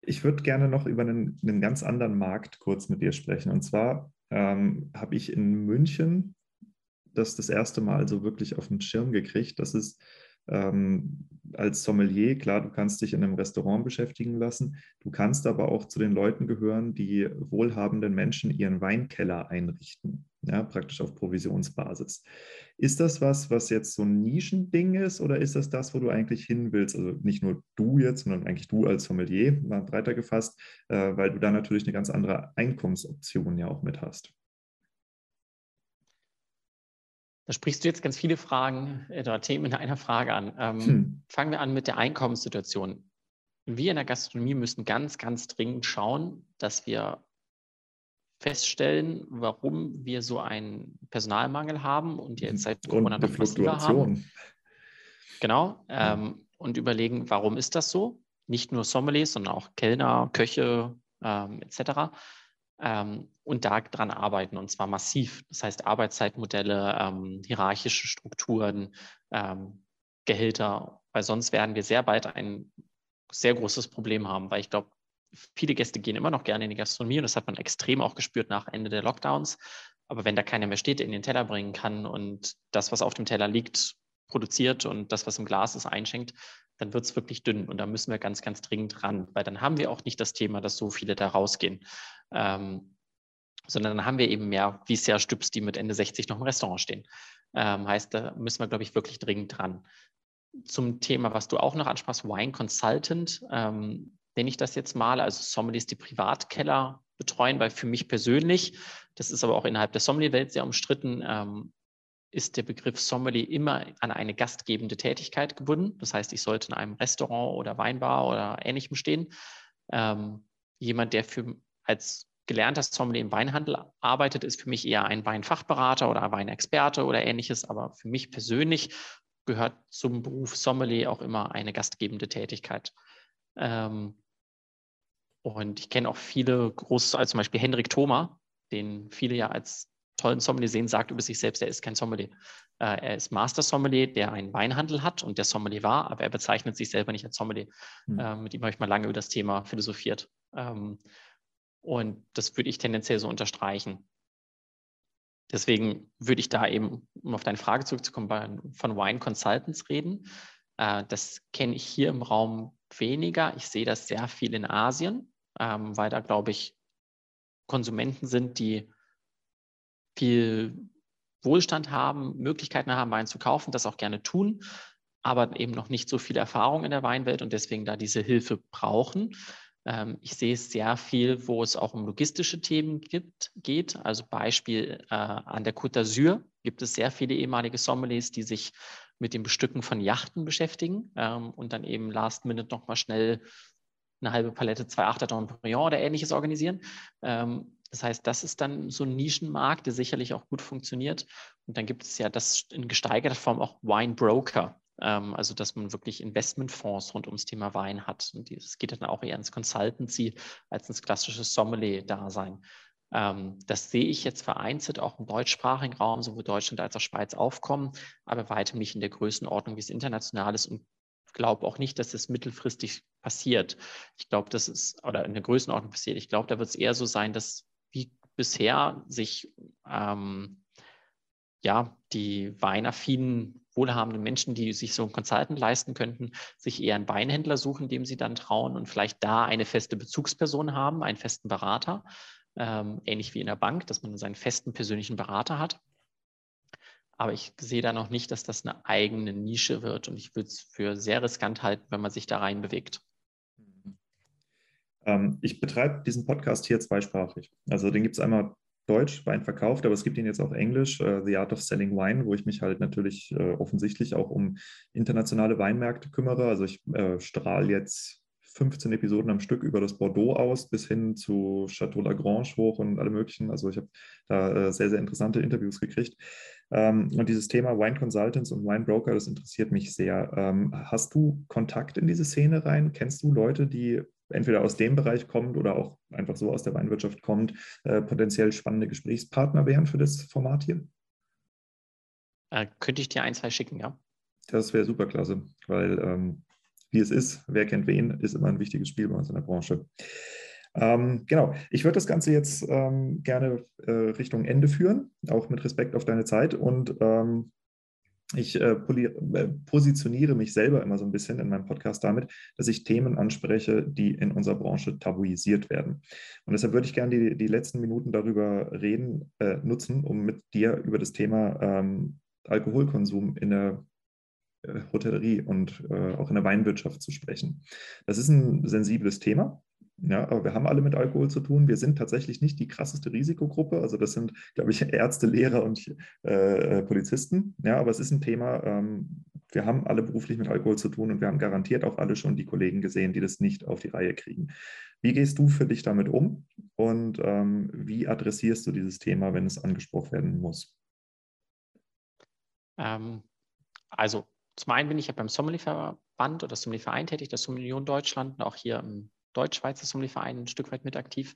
[SPEAKER 1] Ich würde gerne noch über einen, einen, ganz anderen Markt kurz mit dir sprechen. Und zwar ähm, habe ich in München das das erste Mal so wirklich auf den Schirm gekriegt, dass es ähm, als Sommelier, klar, du kannst dich in einem Restaurant beschäftigen lassen, du kannst aber auch zu den Leuten gehören, die wohlhabenden Menschen ihren Weinkeller einrichten, ja, praktisch auf Provisionsbasis. Ist das was, was jetzt so ein Nischending ist oder ist das das, wo du eigentlich hin willst? Also nicht nur du jetzt, sondern eigentlich du als Sommelier, mal breiter gefasst, äh, weil du da natürlich eine ganz andere Einkommensoption ja auch mit hast.
[SPEAKER 2] Da sprichst du jetzt ganz viele Fragen äh, oder Themen in einer Frage an. Ähm, hm. Fangen wir an mit der Einkommenssituation. Wir in der Gastronomie müssen ganz, ganz dringend schauen, dass wir feststellen, warum wir so einen Personalmangel haben und jetzt seit Corona noch massiver haben. Genau. Ähm, und überlegen, warum ist das so? Nicht nur Sommeliers, sondern auch Kellner, Köche ähm, etc ähm, und daran arbeiten und zwar massiv. Das heißt Arbeitszeitmodelle, ähm, hierarchische Strukturen, ähm, Gehälter, weil sonst werden wir sehr bald ein sehr großes Problem haben, weil ich glaube, viele Gäste gehen immer noch gerne in die Gastronomie und das hat man extrem auch gespürt nach Ende der Lockdowns. Aber wenn da keiner mehr steht, der in den Teller bringen kann und das, was auf dem Teller liegt, produziert und das, was im Glas ist, einschenkt, dann wird es wirklich dünn. Und da müssen wir ganz, ganz dringend ran, weil dann haben wir auch nicht das Thema, dass so viele da rausgehen. Ähm, sondern dann haben wir eben mehr wie sehr Stüps, die mit Ende 60 noch im Restaurant stehen. Ähm, heißt, da müssen wir, glaube ich, wirklich dringend dran. Zum Thema, was du auch noch ansprachst, Wine Consultant, ähm, nenne ich das jetzt mal, also Sommeliers, die Privatkeller betreuen, weil für mich persönlich, das ist aber auch innerhalb der Sommelier-Welt sehr umstritten, ähm, ist der Begriff Sommelier immer an eine gastgebende Tätigkeit gebunden. Das heißt, ich sollte in einem Restaurant oder Weinbar oder ähnlichem stehen. Ähm, jemand, der für, als gelernter Sommelier im Weinhandel arbeitet, ist für mich eher ein Weinfachberater oder ein Weinexperte oder ähnliches. Aber für mich persönlich gehört zum Beruf Sommelier auch immer eine gastgebende Tätigkeit. Ähm, und ich kenne auch viele große, also zum Beispiel Henrik Thoma, den viele ja als tollen Sommelier sehen, sagt über sich selbst, er ist kein Sommelier. Äh, er ist Master Sommelier, der einen Weinhandel hat und der Sommelier war, aber er bezeichnet sich selber nicht als Sommelier. Mhm. Äh, mit ihm habe ich mal lange über das Thema philosophiert. Ähm, und das würde ich tendenziell so unterstreichen. Deswegen würde ich da eben, um auf deine Frage zurückzukommen, von Wine Consultants reden. Äh, das kenne ich hier im Raum weniger. Ich sehe das sehr viel in Asien, ähm, weil da, glaube ich, Konsumenten sind, die viel Wohlstand haben, Möglichkeiten haben, Wein zu kaufen, das auch gerne tun, aber eben noch nicht so viel Erfahrung in der Weinwelt und deswegen da diese Hilfe brauchen. Ähm, ich sehe es sehr viel, wo es auch um logistische Themen gibt, geht. Also Beispiel äh, an der Côte d'Azur gibt es sehr viele ehemalige Sommeliers, die sich mit dem Bestücken von Yachten beschäftigen ähm, und dann eben last minute nochmal schnell eine halbe Palette, zwei Achter Dom Perignon oder ähnliches organisieren. Ähm, das heißt, das ist dann so ein Nischenmarkt, der sicherlich auch gut funktioniert. Und dann gibt es ja das in gesteigerter Form auch Wine Broker. Ähm, also, dass man wirklich Investmentfonds rund ums Thema Wein hat. Und es geht dann auch eher ins Consultancy als ins klassische Sommelier-Dasein. Ähm, das sehe ich jetzt vereinzelt auch im deutschsprachigen Raum, sowohl Deutschland als auch Schweiz aufkommen, aber weitem nicht in der Größenordnung, wie es international ist und glaube auch nicht, dass das mittelfristig passiert. Ich glaube, das ist, oder in der Größenordnung passiert. Ich glaube, da wird es eher so sein, dass wie bisher sich ähm, ja, die weinaffinen, wohlhabenden Menschen, die sich so ein Consultant leisten könnten, sich eher einen Weinhändler suchen, dem sie dann trauen und vielleicht da eine feste Bezugsperson haben, einen festen Berater, ähm, ähnlich wie in der Bank, dass man seinen festen persönlichen Berater hat. Aber ich sehe da noch nicht, dass das eine eigene Nische wird und ich würde es für sehr riskant halten, wenn man sich da reinbewegt.
[SPEAKER 1] Ähm, ich betreibe diesen Podcast hier zweisprachig. Also den gibt es einmal Deutsch, Wein verkauft, aber es gibt ihn jetzt auch Englisch, uh, The Art of Selling Wine, wo ich mich halt natürlich uh, offensichtlich auch um internationale Weinmärkte kümmere. Also ich uh, strahle jetzt 15 Episoden am Stück über das Bordeaux aus, bis hin zu Chateau Lagrange hoch und alle möglichen. Also ich habe da sehr, sehr interessante Interviews gekriegt. Ähm, und dieses Thema Wine Consultants und Wine Broker, das interessiert mich sehr. Ähm, hast du Kontakt in diese Szene rein? Kennst du Leute, die entweder aus dem Bereich kommt oder auch einfach so aus der Weinwirtschaft kommt, äh, potenziell spannende Gesprächspartner wären für das Format hier?
[SPEAKER 2] Äh, könnte ich dir ein, zwei schicken, ja.
[SPEAKER 1] Das wäre super klasse, weil ähm, wie es ist, wer kennt wen, ist immer ein wichtiges Spiel bei uns in der Branche. Ähm, genau, ich würde das Ganze jetzt ähm, gerne äh, Richtung Ende führen, auch mit Respekt auf deine Zeit und ähm, ich äh, äh, positioniere mich selber immer so ein bisschen in meinem Podcast damit, dass ich Themen anspreche, die in unserer Branche tabuisiert werden. Und deshalb würde ich gerne die, die letzten Minuten darüber reden, äh, nutzen, um mit dir über das Thema ähm, Alkoholkonsum in der äh, Hotellerie und äh, auch in der Weinwirtschaft zu sprechen. Das ist ein sensibles Thema. Ja, aber wir haben alle mit Alkohol zu tun. Wir sind tatsächlich nicht die krasseste Risikogruppe. Also das sind, glaube ich, Ärzte, Lehrer und äh, Polizisten. Ja, aber es ist ein Thema. Ähm, wir haben alle beruflich mit Alkohol zu tun und wir haben garantiert auch alle schon die Kollegen gesehen, die das nicht auf die Reihe kriegen. Wie gehst du für dich damit um und ähm, wie adressierst du dieses Thema, wenn es angesprochen werden muss?
[SPEAKER 2] Ähm, also zum einen bin ich ja beim Sommelierverband oder Sommelierverein tätig, der Sommelion Deutschland, auch hier im Deutsch-Schweizer Sommelier-Verein ein Stück weit mit aktiv.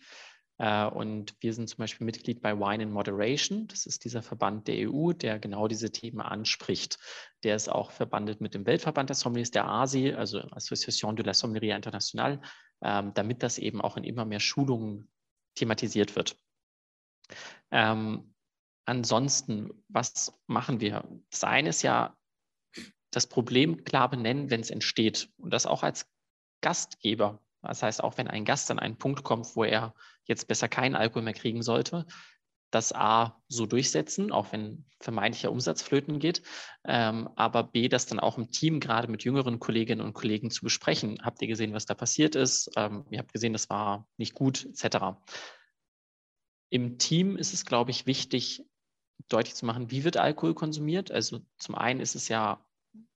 [SPEAKER 2] Äh, und wir sind zum Beispiel Mitglied bei Wine in Moderation. Das ist dieser Verband der EU, der genau diese Themen anspricht. Der ist auch verbandet mit dem Weltverband der Sommeliers der ASI, also Association de la Sommellerie Internationale, ähm, damit das eben auch in immer mehr Schulungen thematisiert wird. Ähm, ansonsten, was machen wir? Das eine ist ja das Problem klar benennen, wenn es entsteht. Und das auch als Gastgeber. Das heißt, auch wenn ein Gast an einen Punkt kommt, wo er jetzt besser keinen Alkohol mehr kriegen sollte, das A so durchsetzen, auch wenn vermeintlicher Umsatz flöten geht, ähm, aber B, das dann auch im Team, gerade mit jüngeren Kolleginnen und Kollegen zu besprechen. Habt ihr gesehen, was da passiert ist? Ähm, ihr habt gesehen, das war nicht gut, etc. Im Team ist es, glaube ich, wichtig, deutlich zu machen, wie wird Alkohol konsumiert. Also zum einen ist es ja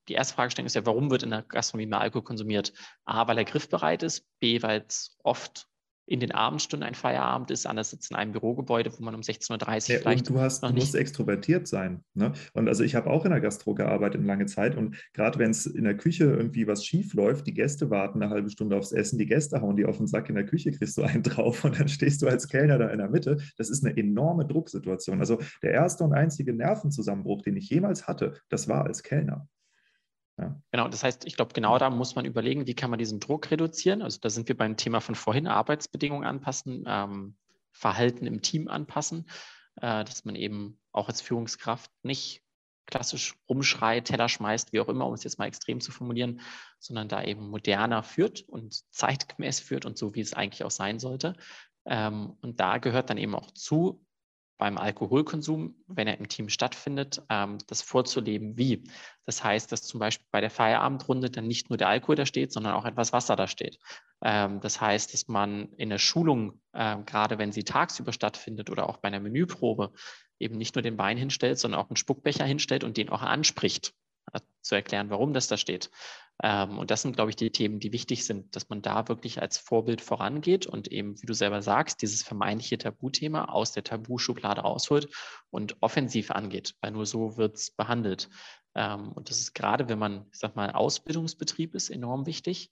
[SPEAKER 2] die erste Fragestellung ist ja, warum wird in der Gastronomie mehr Alkohol konsumiert? A, weil er griffbereit ist, B, weil es oft in den Abendstunden ein Feierabend ist, anders sitzt in einem Bürogebäude, wo man um 16.30 Uhr ja, vielleicht.
[SPEAKER 1] Und du hast, du musst extrovertiert sein. Ne? Und also ich habe auch in der Gastro gearbeitet lange Zeit und gerade wenn es in der Küche irgendwie was schief läuft, die Gäste warten eine halbe Stunde aufs Essen, die Gäste hauen die auf den Sack in der Küche, kriegst du einen drauf und dann stehst du als Kellner da in der Mitte. Das ist eine enorme Drucksituation. Also der erste und einzige Nervenzusammenbruch, den ich jemals hatte, das war als Kellner.
[SPEAKER 2] Genau, das heißt, ich glaube, genau da muss man überlegen, wie kann man diesen Druck reduzieren. Also da sind wir beim Thema von vorhin, Arbeitsbedingungen anpassen, ähm, Verhalten im Team anpassen, äh, dass man eben auch als Führungskraft nicht klassisch rumschreit, Teller schmeißt, wie auch immer, um es jetzt mal extrem zu formulieren, sondern da eben moderner führt und zeitgemäß führt und so, wie es eigentlich auch sein sollte. Ähm, und da gehört dann eben auch zu, beim Alkoholkonsum, wenn er im Team stattfindet, ähm, das vorzuleben, wie. Das heißt, dass zum Beispiel bei der Feierabendrunde dann nicht nur der Alkohol da steht, sondern auch etwas Wasser da steht. Ähm, das heißt, dass man in der Schulung, äh, gerade wenn sie tagsüber stattfindet oder auch bei einer Menüprobe, eben nicht nur den Wein hinstellt, sondern auch einen Spuckbecher hinstellt und den auch anspricht, äh, zu erklären, warum das da steht. Ähm, und das sind, glaube ich, die Themen, die wichtig sind, dass man da wirklich als Vorbild vorangeht und eben, wie du selber sagst, dieses vermeintliche Tabuthema aus der Tabuschublade rausholt und offensiv angeht, weil nur so wird es behandelt. Ähm, und das ist gerade, wenn man, ich sag mal, Ausbildungsbetrieb ist, enorm wichtig.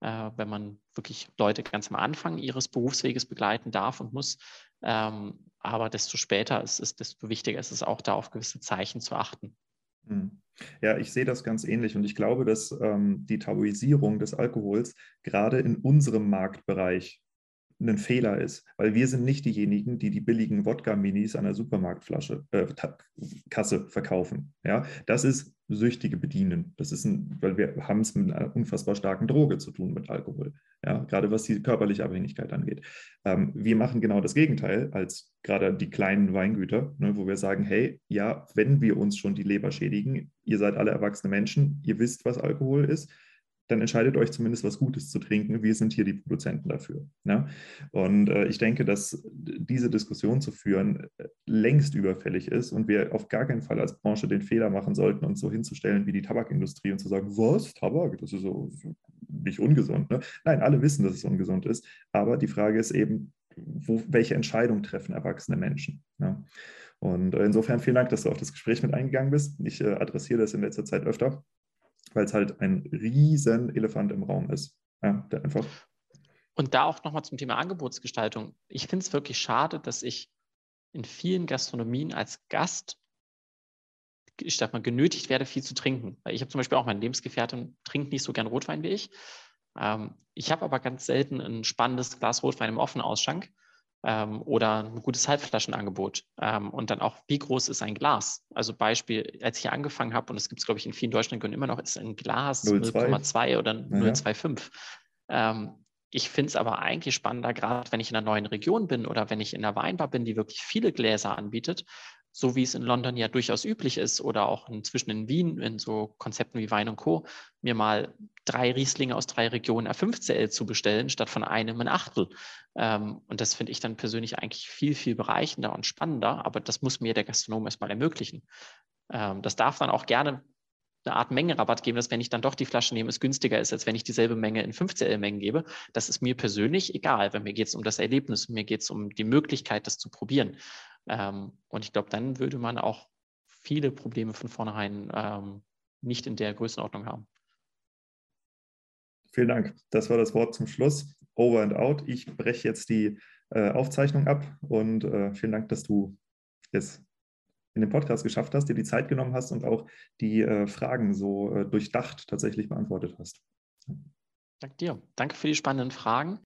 [SPEAKER 2] Äh, wenn man wirklich Leute ganz am Anfang ihres Berufsweges begleiten darf und muss. Ähm, aber desto später ist es, desto wichtiger ist es auch, da auf gewisse Zeichen zu achten.
[SPEAKER 1] Mhm. Ja, ich sehe das ganz ähnlich und ich glaube, dass ähm, die Tabuisierung des Alkohols gerade in unserem Marktbereich ein Fehler ist, weil wir sind nicht diejenigen, die die billigen Wodka-Minis an der Supermarktflasche äh, Kasse verkaufen. Ja, das ist Süchtige bedienen. Das ist ein, weil wir haben es mit einer unfassbar starken Droge zu tun mit Alkohol. Ja, gerade was die körperliche Abhängigkeit angeht. Ähm, wir machen genau das Gegenteil als gerade die kleinen Weingüter, ne, wo wir sagen, hey, ja, wenn wir uns schon die Leber schädigen, ihr seid alle erwachsene Menschen, ihr wisst, was Alkohol ist dann entscheidet euch zumindest was Gutes zu trinken. Wir sind hier die Produzenten dafür. Ne? Und äh, ich denke, dass diese Diskussion zu führen äh, längst überfällig ist und wir auf gar keinen Fall als Branche den Fehler machen sollten, uns so hinzustellen wie die Tabakindustrie und zu sagen, was, Tabak, das ist so, nicht ungesund. Ne? Nein, alle wissen, dass es ungesund ist, aber die Frage ist eben, wo, welche Entscheidung treffen erwachsene Menschen? Ne? Und äh, insofern vielen Dank, dass du auf das Gespräch mit eingegangen bist. Ich äh, adressiere das in letzter Zeit öfter weil es halt ein riesen Elefant im Raum ist. Ja, der einfach.
[SPEAKER 2] Und da auch nochmal zum Thema Angebotsgestaltung. Ich finde es wirklich schade, dass ich in vielen Gastronomien als Gast, ich sag mal, genötigt werde, viel zu trinken. Weil ich habe zum Beispiel auch meine Lebensgefährtin, trinkt nicht so gern Rotwein wie ich. Ähm, ich habe aber ganz selten ein spannendes Glas Rotwein im offenen Ausschank. Ähm, oder ein gutes Halbflaschenangebot. Ähm, und dann auch, wie groß ist ein Glas? Also Beispiel, als ich hier angefangen habe, und es gibt es, glaube ich, in vielen deutschen Regionen immer noch, ist ein Glas 0,2 oder 0,25. Ähm, ich finde es aber eigentlich spannender, gerade wenn ich in einer neuen Region bin oder wenn ich in einer Weinbar bin, die wirklich viele Gläser anbietet, so wie es in London ja durchaus üblich ist oder auch inzwischen in Wien in so Konzepten wie Wein und Co., mir mal drei Rieslinge aus drei Regionen A5CL zu bestellen, statt von einem ein Achtel. Ähm, und das finde ich dann persönlich eigentlich viel, viel bereichender und spannender, aber das muss mir der Gastronom erstmal ermöglichen. Ähm, das darf dann auch gerne eine Art Mengenrabatt geben, dass wenn ich dann doch die Flasche nehme, es günstiger ist, als wenn ich dieselbe Menge in 5CL-Mengen gebe. Das ist mir persönlich egal, weil mir geht es um das Erlebnis, mir geht es um die Möglichkeit, das zu probieren. Ähm, und ich glaube, dann würde man auch viele Probleme von vornherein ähm, nicht in der Größenordnung haben.
[SPEAKER 1] Vielen Dank. Das war das Wort zum Schluss. Over and out. Ich breche jetzt die äh, Aufzeichnung ab und äh, vielen Dank, dass du es in den Podcast geschafft hast, dir die Zeit genommen hast und auch die äh, Fragen so äh, durchdacht tatsächlich beantwortet hast.
[SPEAKER 2] Danke dir. Danke für die spannenden Fragen.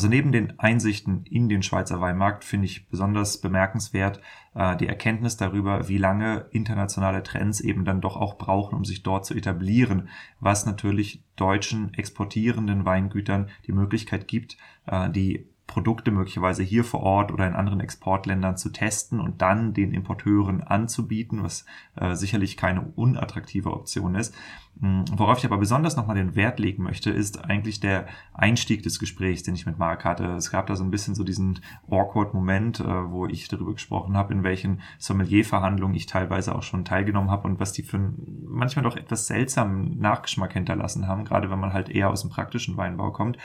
[SPEAKER 1] Also neben den Einsichten in den Schweizer Weinmarkt finde ich besonders bemerkenswert äh, die Erkenntnis darüber, wie lange internationale Trends eben dann doch auch brauchen, um sich dort zu etablieren, was natürlich deutschen exportierenden Weingütern die Möglichkeit gibt, äh, die Produkte möglicherweise hier vor Ort oder in anderen Exportländern zu testen und dann den Importeuren anzubieten, was äh, sicherlich keine unattraktive Option ist. Hm, worauf ich aber besonders nochmal den Wert legen möchte, ist eigentlich der Einstieg des Gesprächs, den ich mit Marc hatte. Es gab da so ein bisschen so diesen awkward Moment, äh, wo ich darüber gesprochen habe, in welchen Sommelier-Verhandlungen ich teilweise auch schon teilgenommen habe und was die für einen manchmal doch etwas seltsamen Nachgeschmack hinterlassen haben, gerade wenn man halt eher aus dem praktischen Weinbau kommt.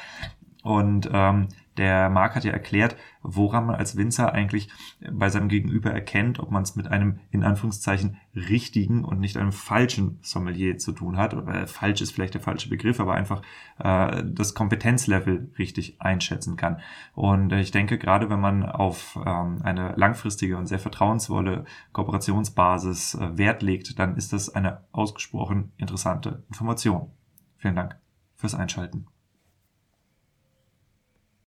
[SPEAKER 1] Und ähm, der Marc hat ja erklärt, woran man als Winzer eigentlich bei seinem Gegenüber erkennt, ob man es mit einem in Anführungszeichen richtigen und nicht einem falschen Sommelier zu tun hat. Äh, falsch ist vielleicht der falsche Begriff, aber einfach äh, das Kompetenzlevel richtig einschätzen kann. Und äh, ich denke, gerade wenn man auf ähm, eine langfristige und sehr vertrauensvolle Kooperationsbasis äh, Wert legt, dann ist das eine ausgesprochen interessante Information. Vielen Dank fürs Einschalten.